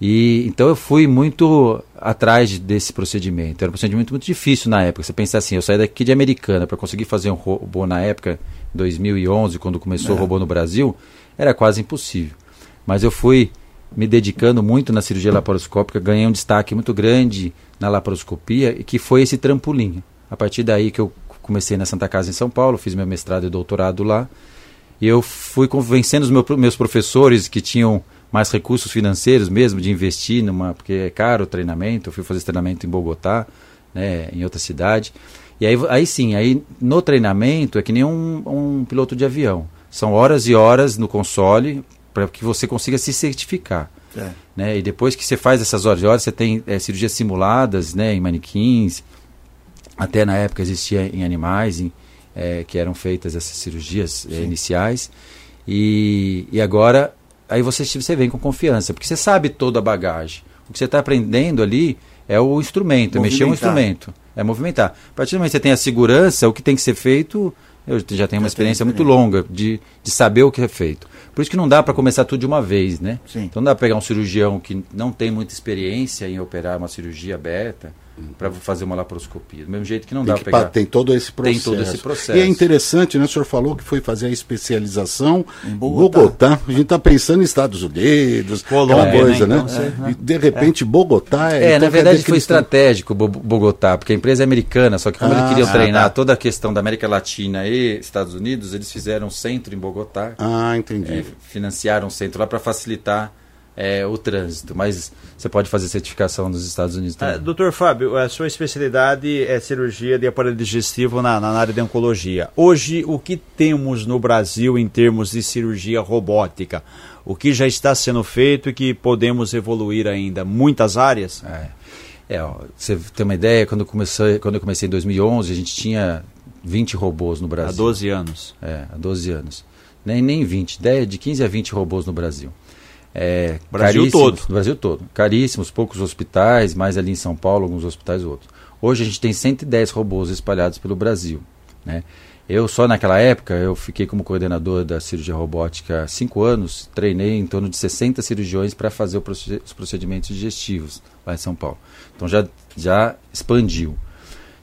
E então eu fui muito atrás de- desse procedimento. Era um procedimento muito difícil na época. Você pensa assim, eu saí daqui de Americana para conseguir fazer um robô na época, 2011, quando começou o robô no Brasil, era quase impossível. Mas eu fui me dedicando muito na cirurgia laparoscópica, ganhei um destaque muito grande na laparoscopia, e que foi esse trampolim. A partir daí que eu comecei na Santa Casa em São Paulo, fiz meu mestrado e doutorado lá, E eu fui convencendo os meu, meus professores que tinham mais recursos financeiros mesmo de investir numa porque é caro o treinamento. Eu fui fazer treinamento em Bogotá, né, em outra cidade. E aí, aí sim, aí no treinamento é que nem um, um piloto de avião. São horas e horas no console para que você consiga se certificar. É. Né? E depois que você faz essas horas e horas, você tem é, cirurgias simuladas né, em manequins. Até na época existia em animais, em, é, que eram feitas essas cirurgias é, iniciais. E, e agora, aí você, você vem com confiança, porque você sabe toda a bagagem. O que você está aprendendo ali é o instrumento, é mexer um instrumento, é movimentar. A partir do momento que você tem a segurança, o que tem que ser feito, eu já tenho uma Já experiência muito longa de, de saber o que é feito. Por isso que não dá para começar tudo de uma vez, né? Sim. Então não dá para pegar um cirurgião que não tem muita experiência em operar uma cirurgia aberta para fazer uma laparoscopia. Do mesmo jeito que não Tem, dá para pa- pegar. tem todo esse Tem processo. todo esse processo. E é interessante, né? O senhor falou que foi fazer a especialização Em Bogotá. Bogotá. A gente está pensando em Estados Unidos, Colômbia, aquela coisa, né? né? Então, você- E de repente Bogotá é. É, então na verdade foi estratégico Bo- Bogotá, porque a empresa é americana, só que como Ah, eles queriam ah, treinar tá. toda a questão da América Latina e Estados Unidos, eles fizeram um centro em Bogotá, Ah, entendi. é, financiaram um centro lá para facilitar é, o trânsito, mas você pode fazer certificação nos Estados Unidos Ah, também. doutor Fábio, a sua especialidade é cirurgia de aparelho digestivo na, na área de oncologia. Hoje, o que temos no Brasil em termos de cirurgia robótica? O que já está sendo feito e que podemos evoluir ainda? Muitas áreas? É, é ó, você tem uma ideia, quando eu, comecei, quando eu comecei em 2011, a gente tinha 20 robôs no Brasil. Há 12 anos. É, há 12 anos. Nem, nem 20, de, de 15 a 20 robôs no Brasil. É, Brasil caríssimos- todo. Brasil todo. Caríssimos, poucos hospitais, mais ali em São Paulo, alguns hospitais outros. Hoje a gente tem 110 robôs espalhados pelo Brasil. Né? Eu só naquela época, eu fiquei como coordenador da cirurgia robótica há 5 anos, treinei em torno de 60 cirurgiões para fazer os procedimentos digestivos lá em São Paulo. Então já, já expandiu.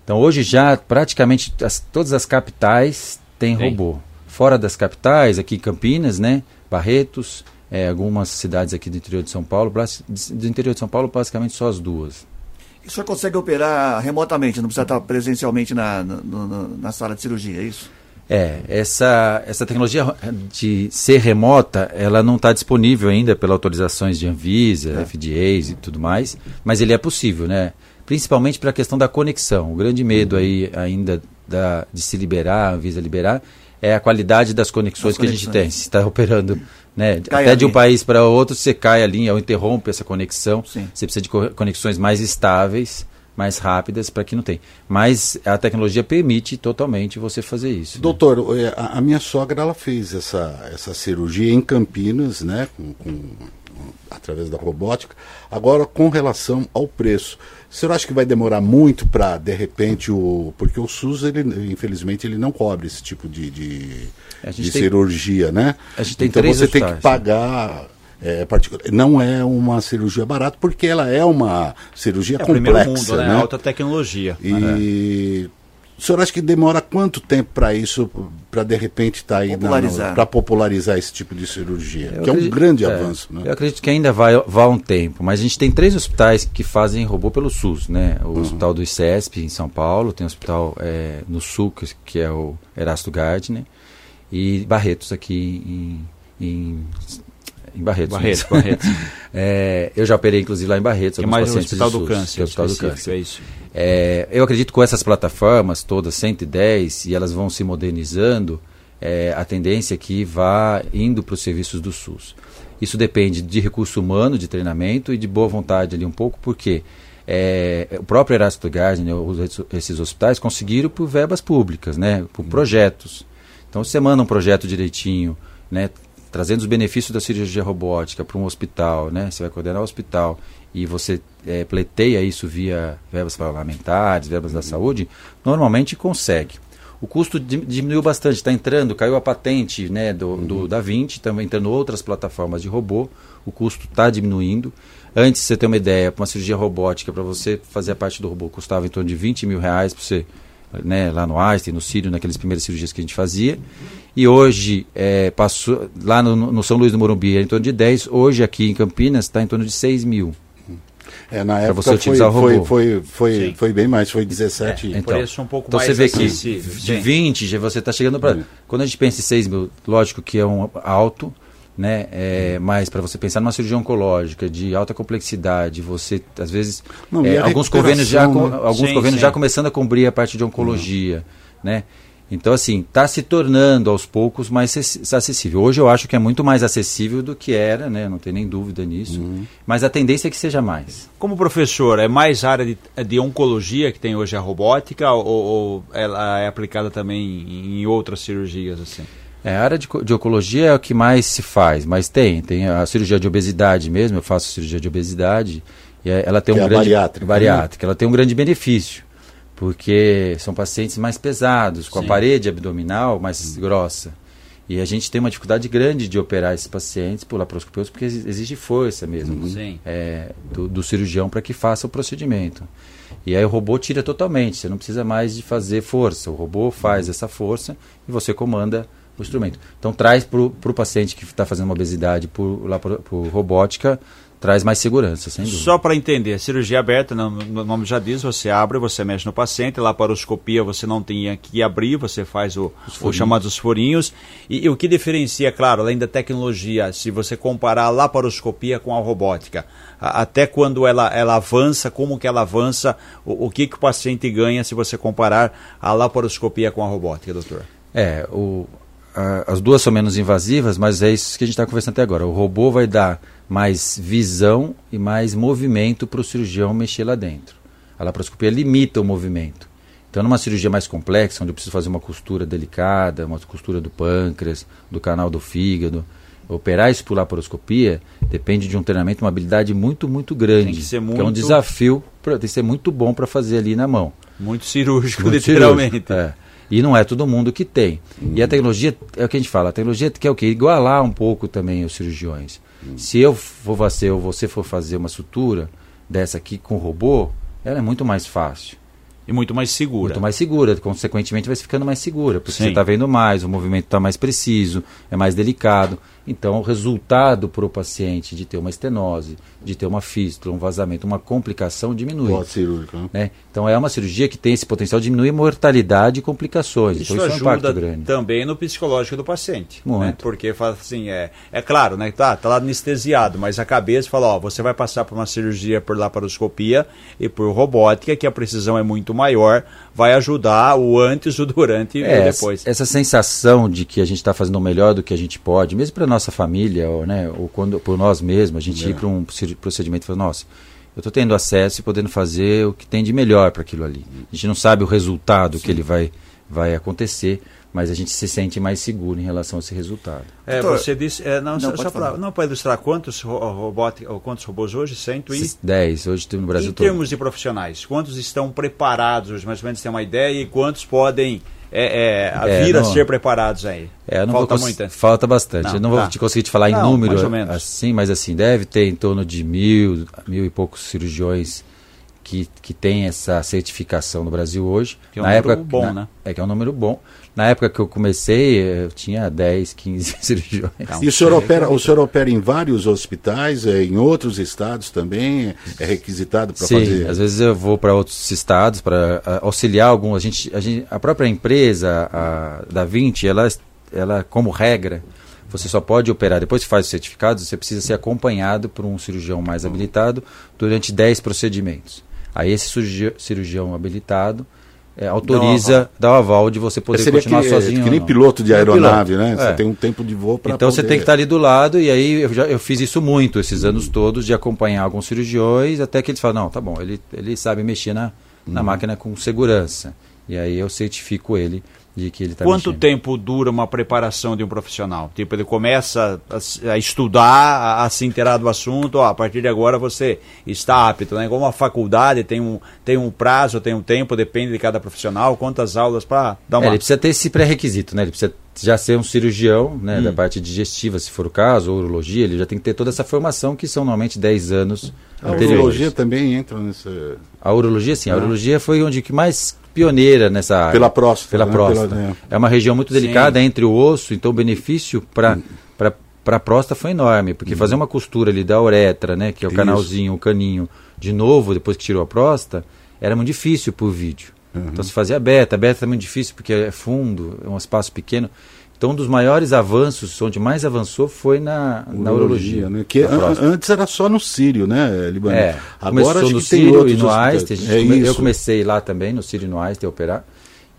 Então hoje já praticamente as- todas as capitais têm Tem. robô. Fora das capitais, aqui em Campinas, né? Barretos, é, algumas cidades aqui do interior de São Paulo, do interior de São Paulo basicamente só as duas. E o senhor consegue operar remotamente, não precisa estar presencialmente na, na, na sala de cirurgia, é isso? É, essa, essa tecnologia de ser remota, ela não está disponível ainda pelas autorizações de Anvisa, FDAs e tudo mais, mas ele é possível, né? Principalmente para a questão da conexão. O grande medo aí ainda da, de se liberar, a Anvisa liberar, é a qualidade das conexões Das que a gente conexões. tem. Se está operando né, até de um país para outro, você cai a linha ou interrompe essa conexão. Sim. Você precisa de co- conexões mais estáveis, mais rápidas, para que não tem. Mas a tecnologia permite totalmente você fazer isso. né? Doutor, eh, a, a minha sogra ela fez essa, essa cirurgia em Campinas, né, com, com- através da robótica. Agora, com relação ao preço, o senhor acha que vai demorar muito para, de repente, o. Porque o SUS, ele, infelizmente, ele não cobre esse tipo de, de, de tem- cirurgia, né? a gente tem então você tem que né? pagar. é, particular. Não é uma cirurgia barata, porque ela é uma cirurgia É complexa. mundo, né? né? Alta tecnologia. E o senhor acha que demora quanto tempo para isso, para de repente estar aí Popularizar. para popularizar esse tipo de cirurgia? Eu que é um acredito- grande é, avanço, né? Eu acredito que ainda vai, vai um tempo, mas a gente tem três hospitais que fazem robô pelo SUS, né? O Uhum. Hospital do ICESP, em São Paulo, tem um hospital é, no Sul, que, que é o Erasto Gardner, e Barretos aqui em, em, em Barretos. Barretos. Barretos. É, eu já operei, inclusive, lá em Barretos. Que é mais o pacientes Hospital do SUS, Câncer. é Hospital do Câncer. É isso. É, eu acredito que com essas plataformas todas, 110, e elas vão se modernizando, é, a tendência é que vá indo para os serviços do SUS. Isso depende de recurso humano, de treinamento e de boa vontade ali um pouco, porque é, o próprio Erasto Gardner, os- esses hospitais, conseguiram por verbas públicas, né, por projetos. Então, você manda um projeto direitinho, né, trazendo os benefícios da cirurgia robótica para um hospital, né, você vai coordenar o hospital e você é, pleiteia isso via verbas parlamentares, verbas da saúde, normalmente consegue. O custo di- diminuiu bastante, está entrando, caiu a patente né, do, do da 20, estão entrando outras plataformas de robô, o custo está diminuindo. Antes, você ter uma ideia, para uma cirurgia robótica, para você fazer a parte do robô, custava em torno de 20 mil reais para você, né, lá no Einstein, no Sírio, naqueles primeiras cirurgias que a gente fazia. E hoje, é, passou, lá no, no São Luís do Morumbi, era em torno de 10, hoje aqui em Campinas está em torno de 6 mil. É, na época você foi, utilizar o foi, robô. foi, foi, foi bem mais, foi 17. Então, preço um pouco então mais você vê que de sim. 20 já você está chegando para. Hum. Quando a gente pensa em 6 mil, lógico que é um alto, né? É, mas para você pensar numa cirurgia oncológica de alta complexidade, você às vezes Não, é, alguns convênios já né? alguns Sim, convênios sim. já começando a cobrir a parte de oncologia, né? Então assim está se tornando aos poucos mais acess- acessível. Hoje eu acho que é muito mais acessível do que era, né? Não tem nem dúvida nisso. Uhum. Mas a tendência é que seja mais. Como professor, é mais área de, de oncologia que tem hoje a robótica ou, ou ela é aplicada também em outras cirurgias assim? É, a área de, de oncologia é o que mais se faz, mas tem, tem a cirurgia de obesidade mesmo, eu faço cirurgia de obesidade, e é- ela tem Que um é grande bariátrica, né? bariátrica, ela tem um grande benefício, porque são pacientes mais pesados, com Sim. a parede abdominal mais grossa. E a gente tem uma dificuldade grande de operar esses pacientes por laparoscopia, porque exi- exige força mesmo Sim. é, do, do cirurgião para que faça o procedimento. E aí o robô tira totalmente, você não precisa mais de fazer força. O robô faz essa força e você comanda o instrumento. Então traz para o paciente que está fazendo uma obesidade por, lá por, por robótica, traz mais segurança, sem dúvida. Só para entender, cirurgia aberta, o nome já diz, você abre, você mexe no paciente, laparoscopia você não tem que abrir, você faz o, os chamados furinhos. E, e o que diferencia, claro, além da tecnologia, se você comparar a laparoscopia com a robótica, a- até quando ela, ela avança, como que ela avança, o, o que, que o paciente ganha se você comparar a laparoscopia com a robótica, doutor? É, o, a- as duas são menos invasivas, mas é isso que a gente está conversando até agora. O robô vai dar mais visão e mais movimento para o cirurgião mexer lá dentro. A laparoscopia limita o movimento. Então, numa cirurgia mais complexa, onde eu preciso fazer uma costura delicada, uma costura do pâncreas, do canal do fígado, operar isso por laparoscopia depende de um treinamento, uma habilidade muito, muito grande. Tem que ser é um muito- desafio, pra, tem que ser muito bom para fazer ali na mão. Muito cirúrgico, Muito literalmente. cirúrgico, é. E não é todo mundo que tem. E a tecnologia, é o que a gente fala, a tecnologia quer o quê? Igualar um pouco também os cirurgiões. Se eu for fazer ou você for fazer uma sutura dessa aqui com robô, ela é muito mais fácil. E muito mais segura. Muito mais segura, consequentemente vai ficando mais segura, porque Sim. você está vendo mais, o movimento está mais preciso, é mais delicado. Então, o resultado para o paciente de ter uma estenose, de ter uma fístula, um vazamento, uma complicação diminui. Pós-cirúrgico, né? né? Então, é uma cirurgia que tem esse potencial de diminuir mortalidade e complicações. Isso, então, isso é um impacto ajuda grande. também no psicológico do paciente. Muito. Né? Porque fala assim, é, é claro, né? Tá, tá lá anestesiado, mas a cabeça fala, ó, você vai passar por uma cirurgia por laparoscopia e por robótica, que a precisão é muito maior, vai ajudar o antes, o durante e É, o essa, depois. essa sensação de que a gente está fazendo o melhor do que a gente pode, mesmo para nossa família, ou, né, ou quando por nós mesmos, a gente ir para um proce- procedimento e falar, nossa, eu estou tendo acesso e podendo fazer o que tem de melhor para aquilo ali. A gente não sabe o resultado que ele vai, vai acontecer, mas a gente se sente mais seguro em relação a esse resultado. É, Doutor, você disse, é, não, não, só, pra, não para ilustrar quantos ro- robótica, ou quantos robôs hoje, cento e... Esses 10, hoje tem no Brasil em todo. termos de profissionais, quantos estão preparados hoje, mais ou menos tem uma ideia, e quantos podem é, é, É, vir a não- ser preparados aí? É, não Falta vou cons- muita? Falta bastante. Não, eu não vou tá. te conseguir te falar em Não, número mais ou menos. assim, mas assim, deve ter em torno de mil, mil e poucos cirurgiões que, que tem essa certificação no Brasil hoje. Que é um número bom, né? É que é um número bom. Na época que eu comecei, eu tinha 10, 15 cirurgiões. Não. E o senhor, opera, o senhor opera em vários hospitais, é, em outros estados também? É requisitado para Sim, fazer? às vezes eu vou para outros estados para auxiliar algum. A, gente, a, gente, a própria empresa, a da 20, ela, ela, como regra, você só pode operar, depois que faz os certificados, você precisa ser acompanhado por um cirurgião mais habilitado durante 10 procedimentos. Aí esse cirurgi- cirurgião habilitado é, autoriza, dá o aval de você poder Seria continuar que, sozinho. que nem piloto de nem aeronave, piloto, né? Você é. tem um tempo de voo para Então você tem que estar ali do lado, e aí eu, já, eu fiz isso muito esses anos todos, de acompanhar alguns cirurgiões, até que eles falam, não, tá bom, ele, ele sabe mexer na, Uhum. na máquina com segurança. E aí eu certifico ele de que ele está Quanto mexendo. tempo dura uma preparação de um profissional? Tipo, ele começa a, a estudar, a, a se inteirar do assunto, ó, a partir de agora você está apto, né? Igual uma faculdade, tem um, tem um prazo, tem um tempo, depende de cada profissional, quantas aulas para dar É, uma... ele precisa ter esse pré-requisito, né? Ele precisa já ser um cirurgião, né, Hum. da parte digestiva, se for o caso, ou urologia, ele já tem que ter toda essa formação, que são normalmente 10 anos A anteriores. urologia também entra nessa. A urologia, sim. A urologia foi onde que mais pioneira nessa área. Pela próstata, Pela né? próstata. Pela- é. É uma região muito delicada entre o osso, então o benefício para para a próstata foi enorme, porque fazer uma costura ali da uretra, né, que é o Isso. canalzinho, o caninho, de novo, depois que tirou a próstata, era muito difícil por vídeo. Então se fazia beta, beta é muito difícil porque é fundo, é um espaço pequeno. Então um dos maiores avanços, onde mais avançou foi na, na urologia. né? Que an- antes era só no Sírio, né, Libano? É, Agora começou acho no Sírio e no. Einstein. É come- Eu comecei lá também, no Sírio e no Einstein, a operar.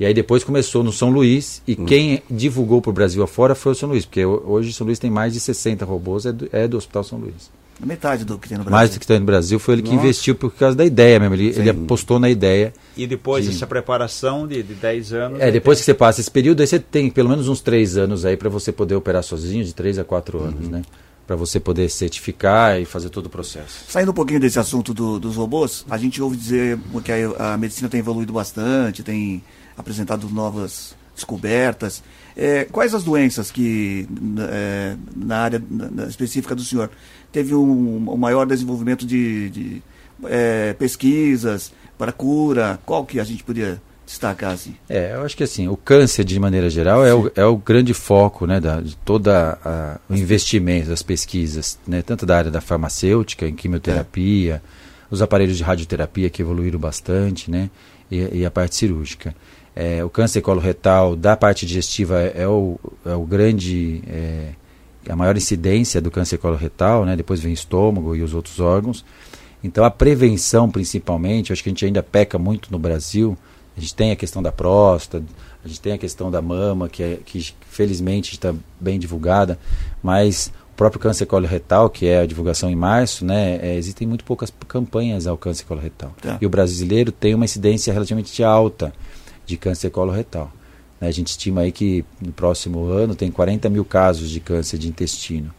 E aí depois começou no São Luís. E quem divulgou para o Brasil afora foi o São Luís. Porque ho- hoje o São Luís tem mais de 60 robôs, é do, é do Hospital São Luís. Metade do que tem no Brasil. Mais do que tem no Brasil, foi ele que Nossa. investiu por causa da ideia mesmo. Ele, ele apostou na ideia. E depois dessa preparação de, de 10 anos. É, depois que você passa esse período, aí você tem pelo menos uns três anos aí para você poder operar sozinho, de três a quatro anos, né? Para você poder certificar e fazer todo o processo. Saindo um pouquinho desse assunto do- dos robôs, a gente ouve dizer que a, a medicina tem evoluído bastante, tem apresentado novas descobertas. É, quais as doenças que, é, na área na- específica do senhor, teve um, um maior desenvolvimento de, de, é, pesquisas para cura? Qual que a gente podia destacar assim? É, eu acho que assim, o câncer de maneira geral é o, é o grande foco né, da, de toda a- o investimento das pesquisas, né, tanto da área da farmacêutica, em quimioterapia, os aparelhos de radioterapia que evoluíram bastante, né, e, e a parte cirúrgica. É, o câncer coloretal da parte digestiva é, é o, é o grande, é, a maior incidência do câncer coloretal, né, depois vem estômago e os outros órgãos. Então a prevenção principalmente, acho que a gente ainda peca muito no Brasil, a gente tem a questão da próstata, a gente tem a questão da mama, que, é, que felizmente está bem divulgada, mas o próprio câncer coloretal, que é a divulgação em março, né, é, existem muito poucas campanhas ao câncer coloretal. Tá. E o brasileiro tem uma incidência relativamente alta de câncer coloretal. Né, a gente estima aí que no próximo ano tem 40 mil casos de câncer de intestino.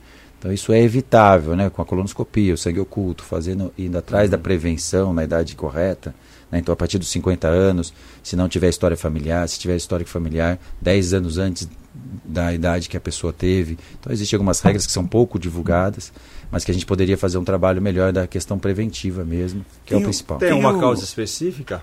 Então isso é evitável, né? Com a colonoscopia, o sangue oculto, fazendo indo atrás da prevenção na idade correta. Né? Então a partir dos 50 anos, se não tiver história familiar, se tiver histórico familiar, 10 anos antes da idade que a pessoa teve. Então existem algumas regras que são pouco divulgadas, mas que a gente poderia fazer um trabalho melhor da questão preventiva mesmo, que é o Tem principal. Tem Tem uma causa específica?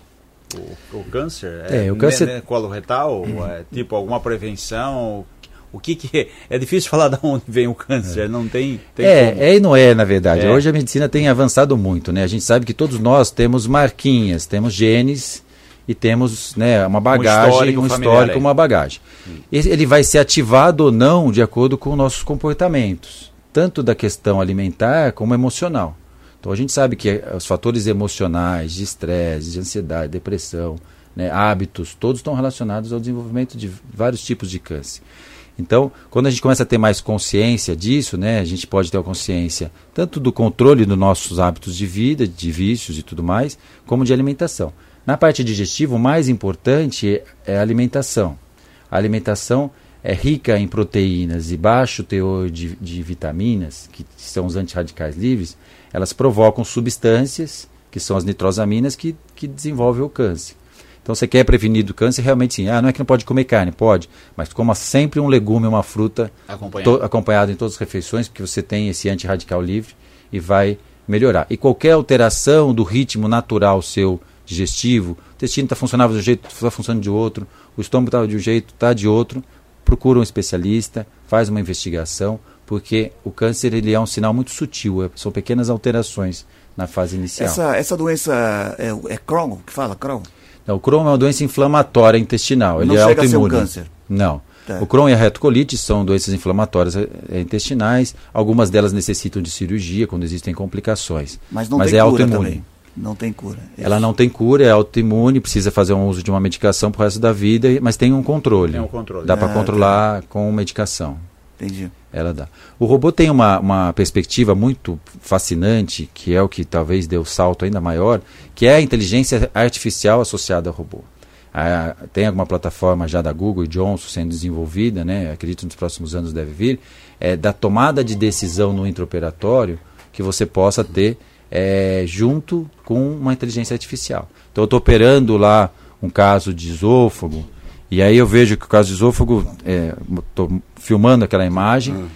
O, o câncer? É, o câncer- né, né, coloretal? É, tipo, alguma prevenção? O que que é? É difícil falar de onde vem o câncer, não tem, tem é, como. é e não é, na verdade. É. Hoje a medicina tem avançado muito, né? A gente sabe que todos nós temos marquinhas, temos genes e temos né, uma bagagem, histórico um histórico, uma bagagem. Ele vai ser ativado ou não de acordo com nossos comportamentos, tanto da questão alimentar como emocional. Então a gente sabe que eh, os fatores emocionais, de estresse, de ansiedade, depressão, né, hábitos, todos estão relacionados ao desenvolvimento de vários tipos de câncer. Então, quando a gente começa a ter mais consciência disso, né, a gente pode ter a consciência tanto do controle dos nossos hábitos de vida, de vícios e tudo mais, como de alimentação. Na parte digestiva, o mais importante é a alimentação. A alimentação é rica em proteínas e baixo teor de, de vitaminas, que são os antirradicais livres, elas provocam substâncias, que são as nitrosaminas, que, que desenvolvem o câncer. Então, você quer prevenir do câncer, realmente sim. Ah, não é que não pode comer carne, pode, mas coma sempre um legume, uma fruta Acompanhado. to- acompanhado em todas as refeições, porque você tem esse antirradical livre e vai melhorar. E qualquer alteração do ritmo natural seu digestivo, o intestino está funcionando de um jeito, está funcionando de outro, o estômago está de um jeito, está de outro, procura um especialista, faz uma investigação, porque o câncer ele é um sinal muito sutil, é- são pequenas alterações na fase inicial. Essa, essa doença é, é Crohn, que fala Crohn? Não, o Crohn é uma doença inflamatória intestinal. Ele Não é chega a ser um autoimune. câncer. Não. Tá. O Crohn e a retocolite são doenças inflamatórias eh, intestinais. Algumas delas necessitam de cirurgia quando existem complicações. Mas não é tem cura autoimune. também. Não tem cura. Ela não tem cura, é autoimune, precisa fazer um uso de uma medicação pro resto da vida, mas tem um controle. Tem um controle. Dá para Ah, controlar com medicação. Entendi. Ela dá. O robô tem uma, uma perspectiva muito fascinante, que é o que talvez dê o salto ainda maior, que é a inteligência artificial associada ao robô. Ah, tem alguma plataforma já da Google e Johnson sendo desenvolvida, né? acredito nos próximos anos deve vir, é, da tomada de decisão no intraoperatório que você possa ter é, junto com uma inteligência artificial. Então eu estou operando lá um caso de esôfago, e aí eu vejo que o caso de esôfago, estou filmando aquela imagem,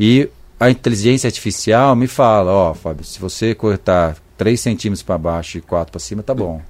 e a inteligência artificial me fala, ó, Fábio, se você cortar 3 centímetros para baixo e 4 para cima, tá bom.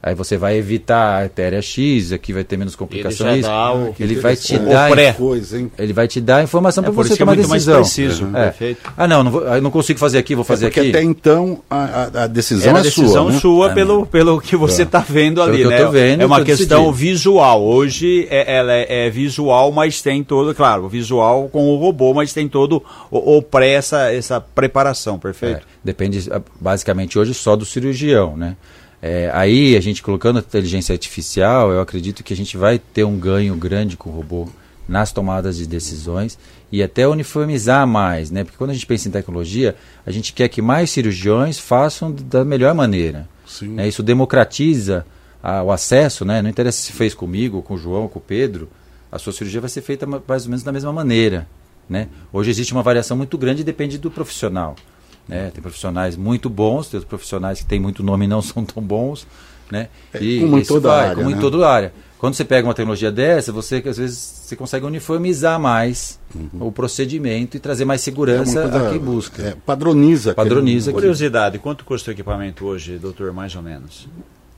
Aí você vai evitar a artéria X, aqui vai ter menos complicações. Ele já dá o- Ele vai te dar pré. Coisa, hein? ele vai te dar a informação É para por você isso que é tomar muito mais decisão. preciso. É. Perfeito. Ah, não, não, vou, não consigo fazer aqui, vou fazer é porque aqui. até então a, a- a decisão Era é a decisão sua, né? sua pelo, pelo que você está vendo Pelo ali, que eu né? tô vendo, é uma tô questão decidindo. visual. Hoje é, ela é, é visual, mas tem todo, claro, visual com o robô, mas tem todo o, o pré, essa, essa preparação, perfeito? É, depende basicamente hoje só do cirurgião, né? É, aí a gente colocando a inteligência artificial, eu acredito que a gente vai ter um ganho grande com o robô nas tomadas de decisões e até uniformizar mais, né? Porque quando a gente pensa em tecnologia, a gente quer que mais cirurgiões façam da melhor maneira. Sim. né? Isso democratiza a- o acesso, né? Não interessa se fez comigo, com o João, com o Pedro, a sua cirurgia vai ser feita ma- mais ou menos da mesma maneira, né? Hoje existe uma variação muito grande e depende do profissional, né? Tem profissionais muito bons, tem profissionais que têm muito nome e não são tão bons, né? É, como em isso toda vai, área, como em né? toda área. Quando você pega uma tecnologia dessa, você às vezes você consegue uniformizar mais o procedimento e trazer mais Uhum. É segurança coisa- a quem busca. é, padroniza. aquele- Padroniza aqui. Curiosidade, quanto custa o equipamento hoje, doutor, mais ou menos?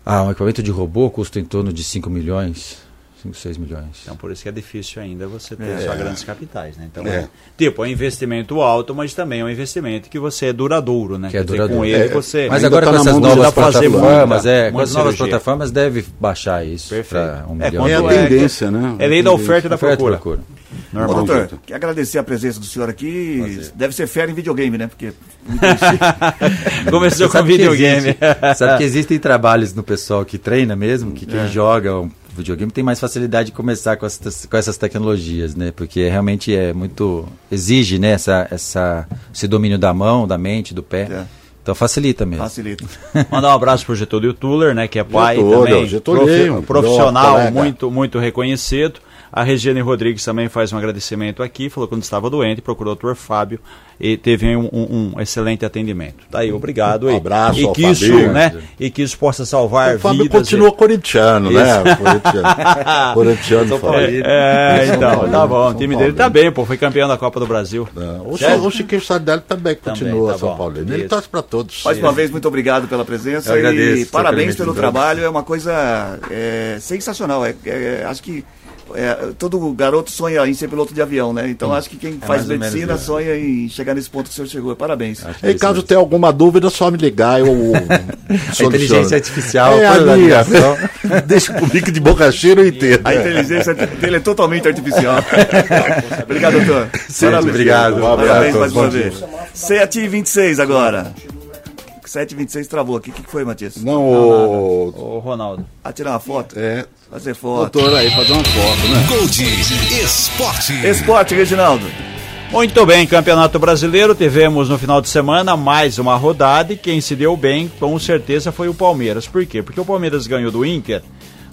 Ah, um equipamento de robô custa em torno de 5 milhões, 5, 6 milhões. Então, por isso que é difícil ainda você ter só grandes capitais, né? Então, É. é. tipo, é um investimento alto, mas também é um investimento que você é duradouro, né? Que é duradouro. com ele É, você... Mas agora tá com essas novas plataformas, é, com as novas plataformas deve baixar isso Perfeito. para um É, milhão. É a quando é- tendência, né? É lei da oferta e da Oferta procura. procura. Normal. doutor, quero agradecer a presença do senhor aqui. Deve ser fera em videogame, né? Porque Começou com videogame. sabe que existem trabalhos no pessoal que treina mesmo, que quem joga um videogame tem mais facilidade de começar com essas, com essas tecnologias, né? Porque realmente é muito. exige, né, essa, essa, esse domínio da mão, da mente, do pé. É. Então facilita mesmo. facilita. Mandar um abraço pro Getúlio Tuller, né, que é pai Getúlio, também, Getulinho, profi- profissional, muito muito reconhecido. A Regiane Rodrigues também faz um agradecimento aqui, falou que quando estava doente, procurou o Dr. Fábio e teve um, um- um excelente atendimento. Tá aí, obrigado. Um e- abraço e ao que isso, Fabinho. né, e que isso possa salvar O Fábio vidas. continua corintiano, né? Corintiano. Corintiano. Paulino. É, São então, tá bom. São O time Paulo. dele tá bem, pô. Foi campeão da Copa do Brasil. O, Sério? o Chiquinho Sardelli também continua tá São bom. Paulo. Ele torce para todos. Mais uma vez, muito obrigado pela presença Eu agradeço, e seu parabéns pelo trabalho. É uma coisa é, sensacional. É, é, acho que é, todo garoto sonha em ser piloto de avião, né? Então acho que quem faz É menos medicina sonha em chegar nesse ponto que o senhor chegou. Parabéns. Acho que é Em isso caso tenha alguma dúvida, só me ligar. Eu A inteligência artificial, É a minha. Deixa comigo de boca cheia, eu entendo. A inteligência dele é totalmente artificial. obrigado, doutor. Certo, obrigado. Um abraço Parabéns mais uma vez. 7h26 agora. 7h26 travou aqui. O que, que foi, Matias? Não, o. Ô, Ronaldo. Ah, tirar uma foto? É, Fazer foto. doutor aí, fazer uma foto, né? Gold Esporte. Esporte, Reginaldo. Muito bem, Campeonato Brasileiro, tivemos no final de semana mais uma rodada e quem se deu bem, com certeza, foi o Palmeiras. Por quê? Porque o Palmeiras ganhou do Inter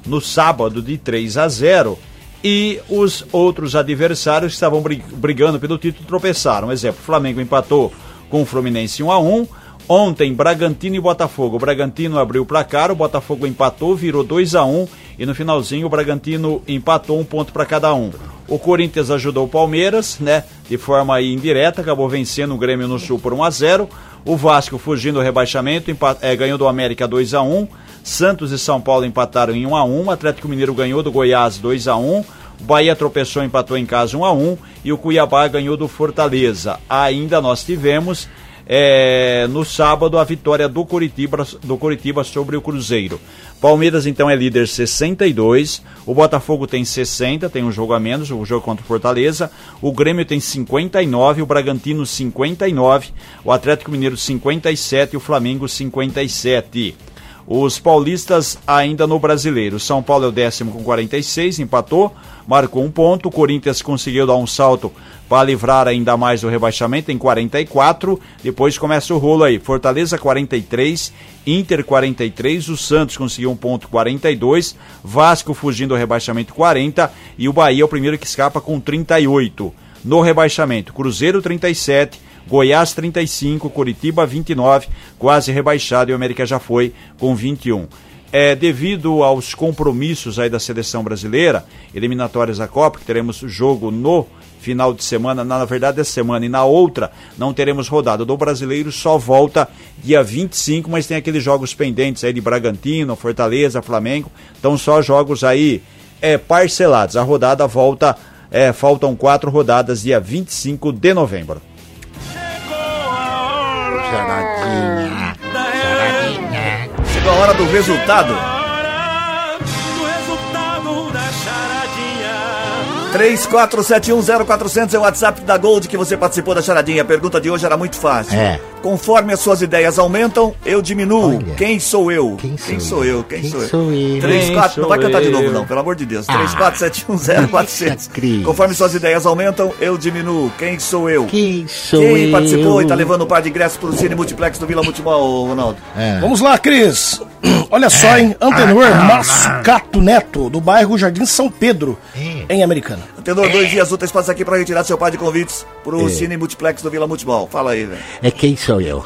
no sábado de 3 a 0 e os outros adversários que estavam brig- brigando pelo título tropeçaram. Exemplo, o Flamengo empatou com o Fluminense 1 a 1 Ontem, Bragantino e Botafogo. O Bragantino abriu o placar, o Botafogo empatou, virou 2 a 1 e no finalzinho o Bragantino empatou um ponto para cada um. O Corinthians ajudou o Palmeiras, né? De forma indireta, acabou vencendo o Grêmio no Sul por 1 a 0 O Vasco fugindo do rebaixamento, empa- eh, ganhou do América 2 a 1 Santos e São Paulo empataram em 1 a 1 O Atlético Mineiro ganhou do Goiás 2 a 1 o Bahia tropeçou, empatou em casa 1 a 1 e o Cuiabá ganhou do Fortaleza. Ainda nós tivemos é, no sábado a vitória do Curitiba, do Curitiba sobre o Cruzeiro. Palmeiras então é líder 62, o Botafogo tem 60, tem um jogo a menos, o jogo contra o Fortaleza, o Grêmio tem 59, o Bragantino 59, o Atlético Mineiro 57 e o Flamengo 57. Os paulistas ainda no brasileiro. São Paulo é o décimo com 46, empatou, marcou um ponto. O Corinthians conseguiu dar um salto para livrar ainda mais o rebaixamento em 44. Depois começa o rolo aí. Fortaleza 43, Inter 43, o Santos conseguiu um ponto 42, Vasco fugindo do rebaixamento 40 e o Bahia é o primeiro que escapa com 38. No rebaixamento, Cruzeiro 37, Goiás 35, Curitiba 29, quase rebaixado e o América já foi com 21. É, devido aos compromissos aí da seleção brasileira, eliminatórias da Copa, que teremos jogo no final de semana, na verdade essa semana e na outra não teremos rodada do brasileiro, só volta dia 25, mas tem aqueles jogos pendentes aí de Bragantino, Fortaleza, Flamengo, então só jogos aí é, parcelados. A rodada volta, é, faltam quatro rodadas dia 25 de novembro. Hora do resultado. Do resultado da charadinha. 34710400 é o WhatsApp da Gold que você participou da charadinha. A pergunta de hoje era muito fácil. É. Conforme as suas ideias aumentam, eu diminuo. Olha. Quem sou eu? Quem sou eu? Quem, Quem sou eu? sou eu? Três, Quem quatro, não vai cantar de novo, não, pelo amor de Deus. Ah. 34710400. Cris. Conforme suas ideias aumentam, eu diminuo. Quem sou eu? Quem sou Quem eu? participou e tá levando um par de ingressos pro Cine Multiplex do Vila Multimol, Ronaldo? É. Vamos lá, Cris. Olha só, hein? Antenor Massucato Neto, do bairro Jardim São Pedro, em Americana. Tenor, dois dias úteis passa aqui pra retirar seu par de convites pro Cine Multiplex do Vila Multimol. Fala aí, velho. É quem sou eu?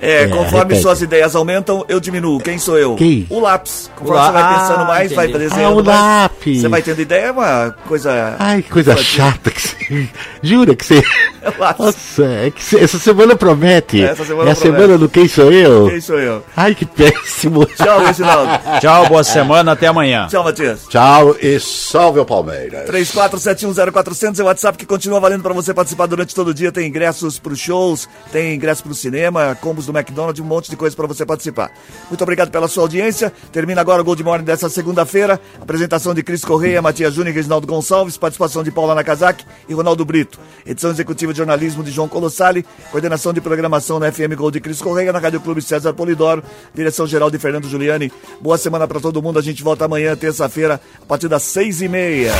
É, É, conforme repete. suas ideias aumentam, eu diminuo. Quem sou eu? Quem? O lápis. Conforme O você vai lá- pensando Ah, mais, vai desenhando Ah, o mais. lápis. Você vai tendo ideia, é uma coisa. Ai, que coisa infantil. chata que você. Jura que você. É o lápis. Nossa, é que cê- essa semana promete. Essa semana é a promete. semana do Quem Sou Eu? Quem sou eu? Ai, que péssimo. Tchau, Reginaldo. Tchau, boa semana, até amanhã. Tchau, Matias. Tchau e salve o Palmeiras. 34710400 é o WhatsApp que continua valendo pra você participar durante todo o dia. Tem ingressos pros shows, tem ingressos pro cinema, combos do McDonald's, um monte de coisa pra você participar. Muito obrigado pela sua audiência. Termina agora o Gold Morning dessa segunda-feira. Apresentação de Cris Correia, Matias Júnior e Reginaldo Gonçalves. Participação de Paula Nakazaki e Ronaldo Brito. Edição executiva de jornalismo de João Colossali. Coordenação de programação na FM Gold de Cris Correia, na Rádio Clube César Polidoro. Direção geral de Fernando Giuliani. Boa semana pra todo mundo. A gente volta amanhã, terça-feira, a partir das seis e meia.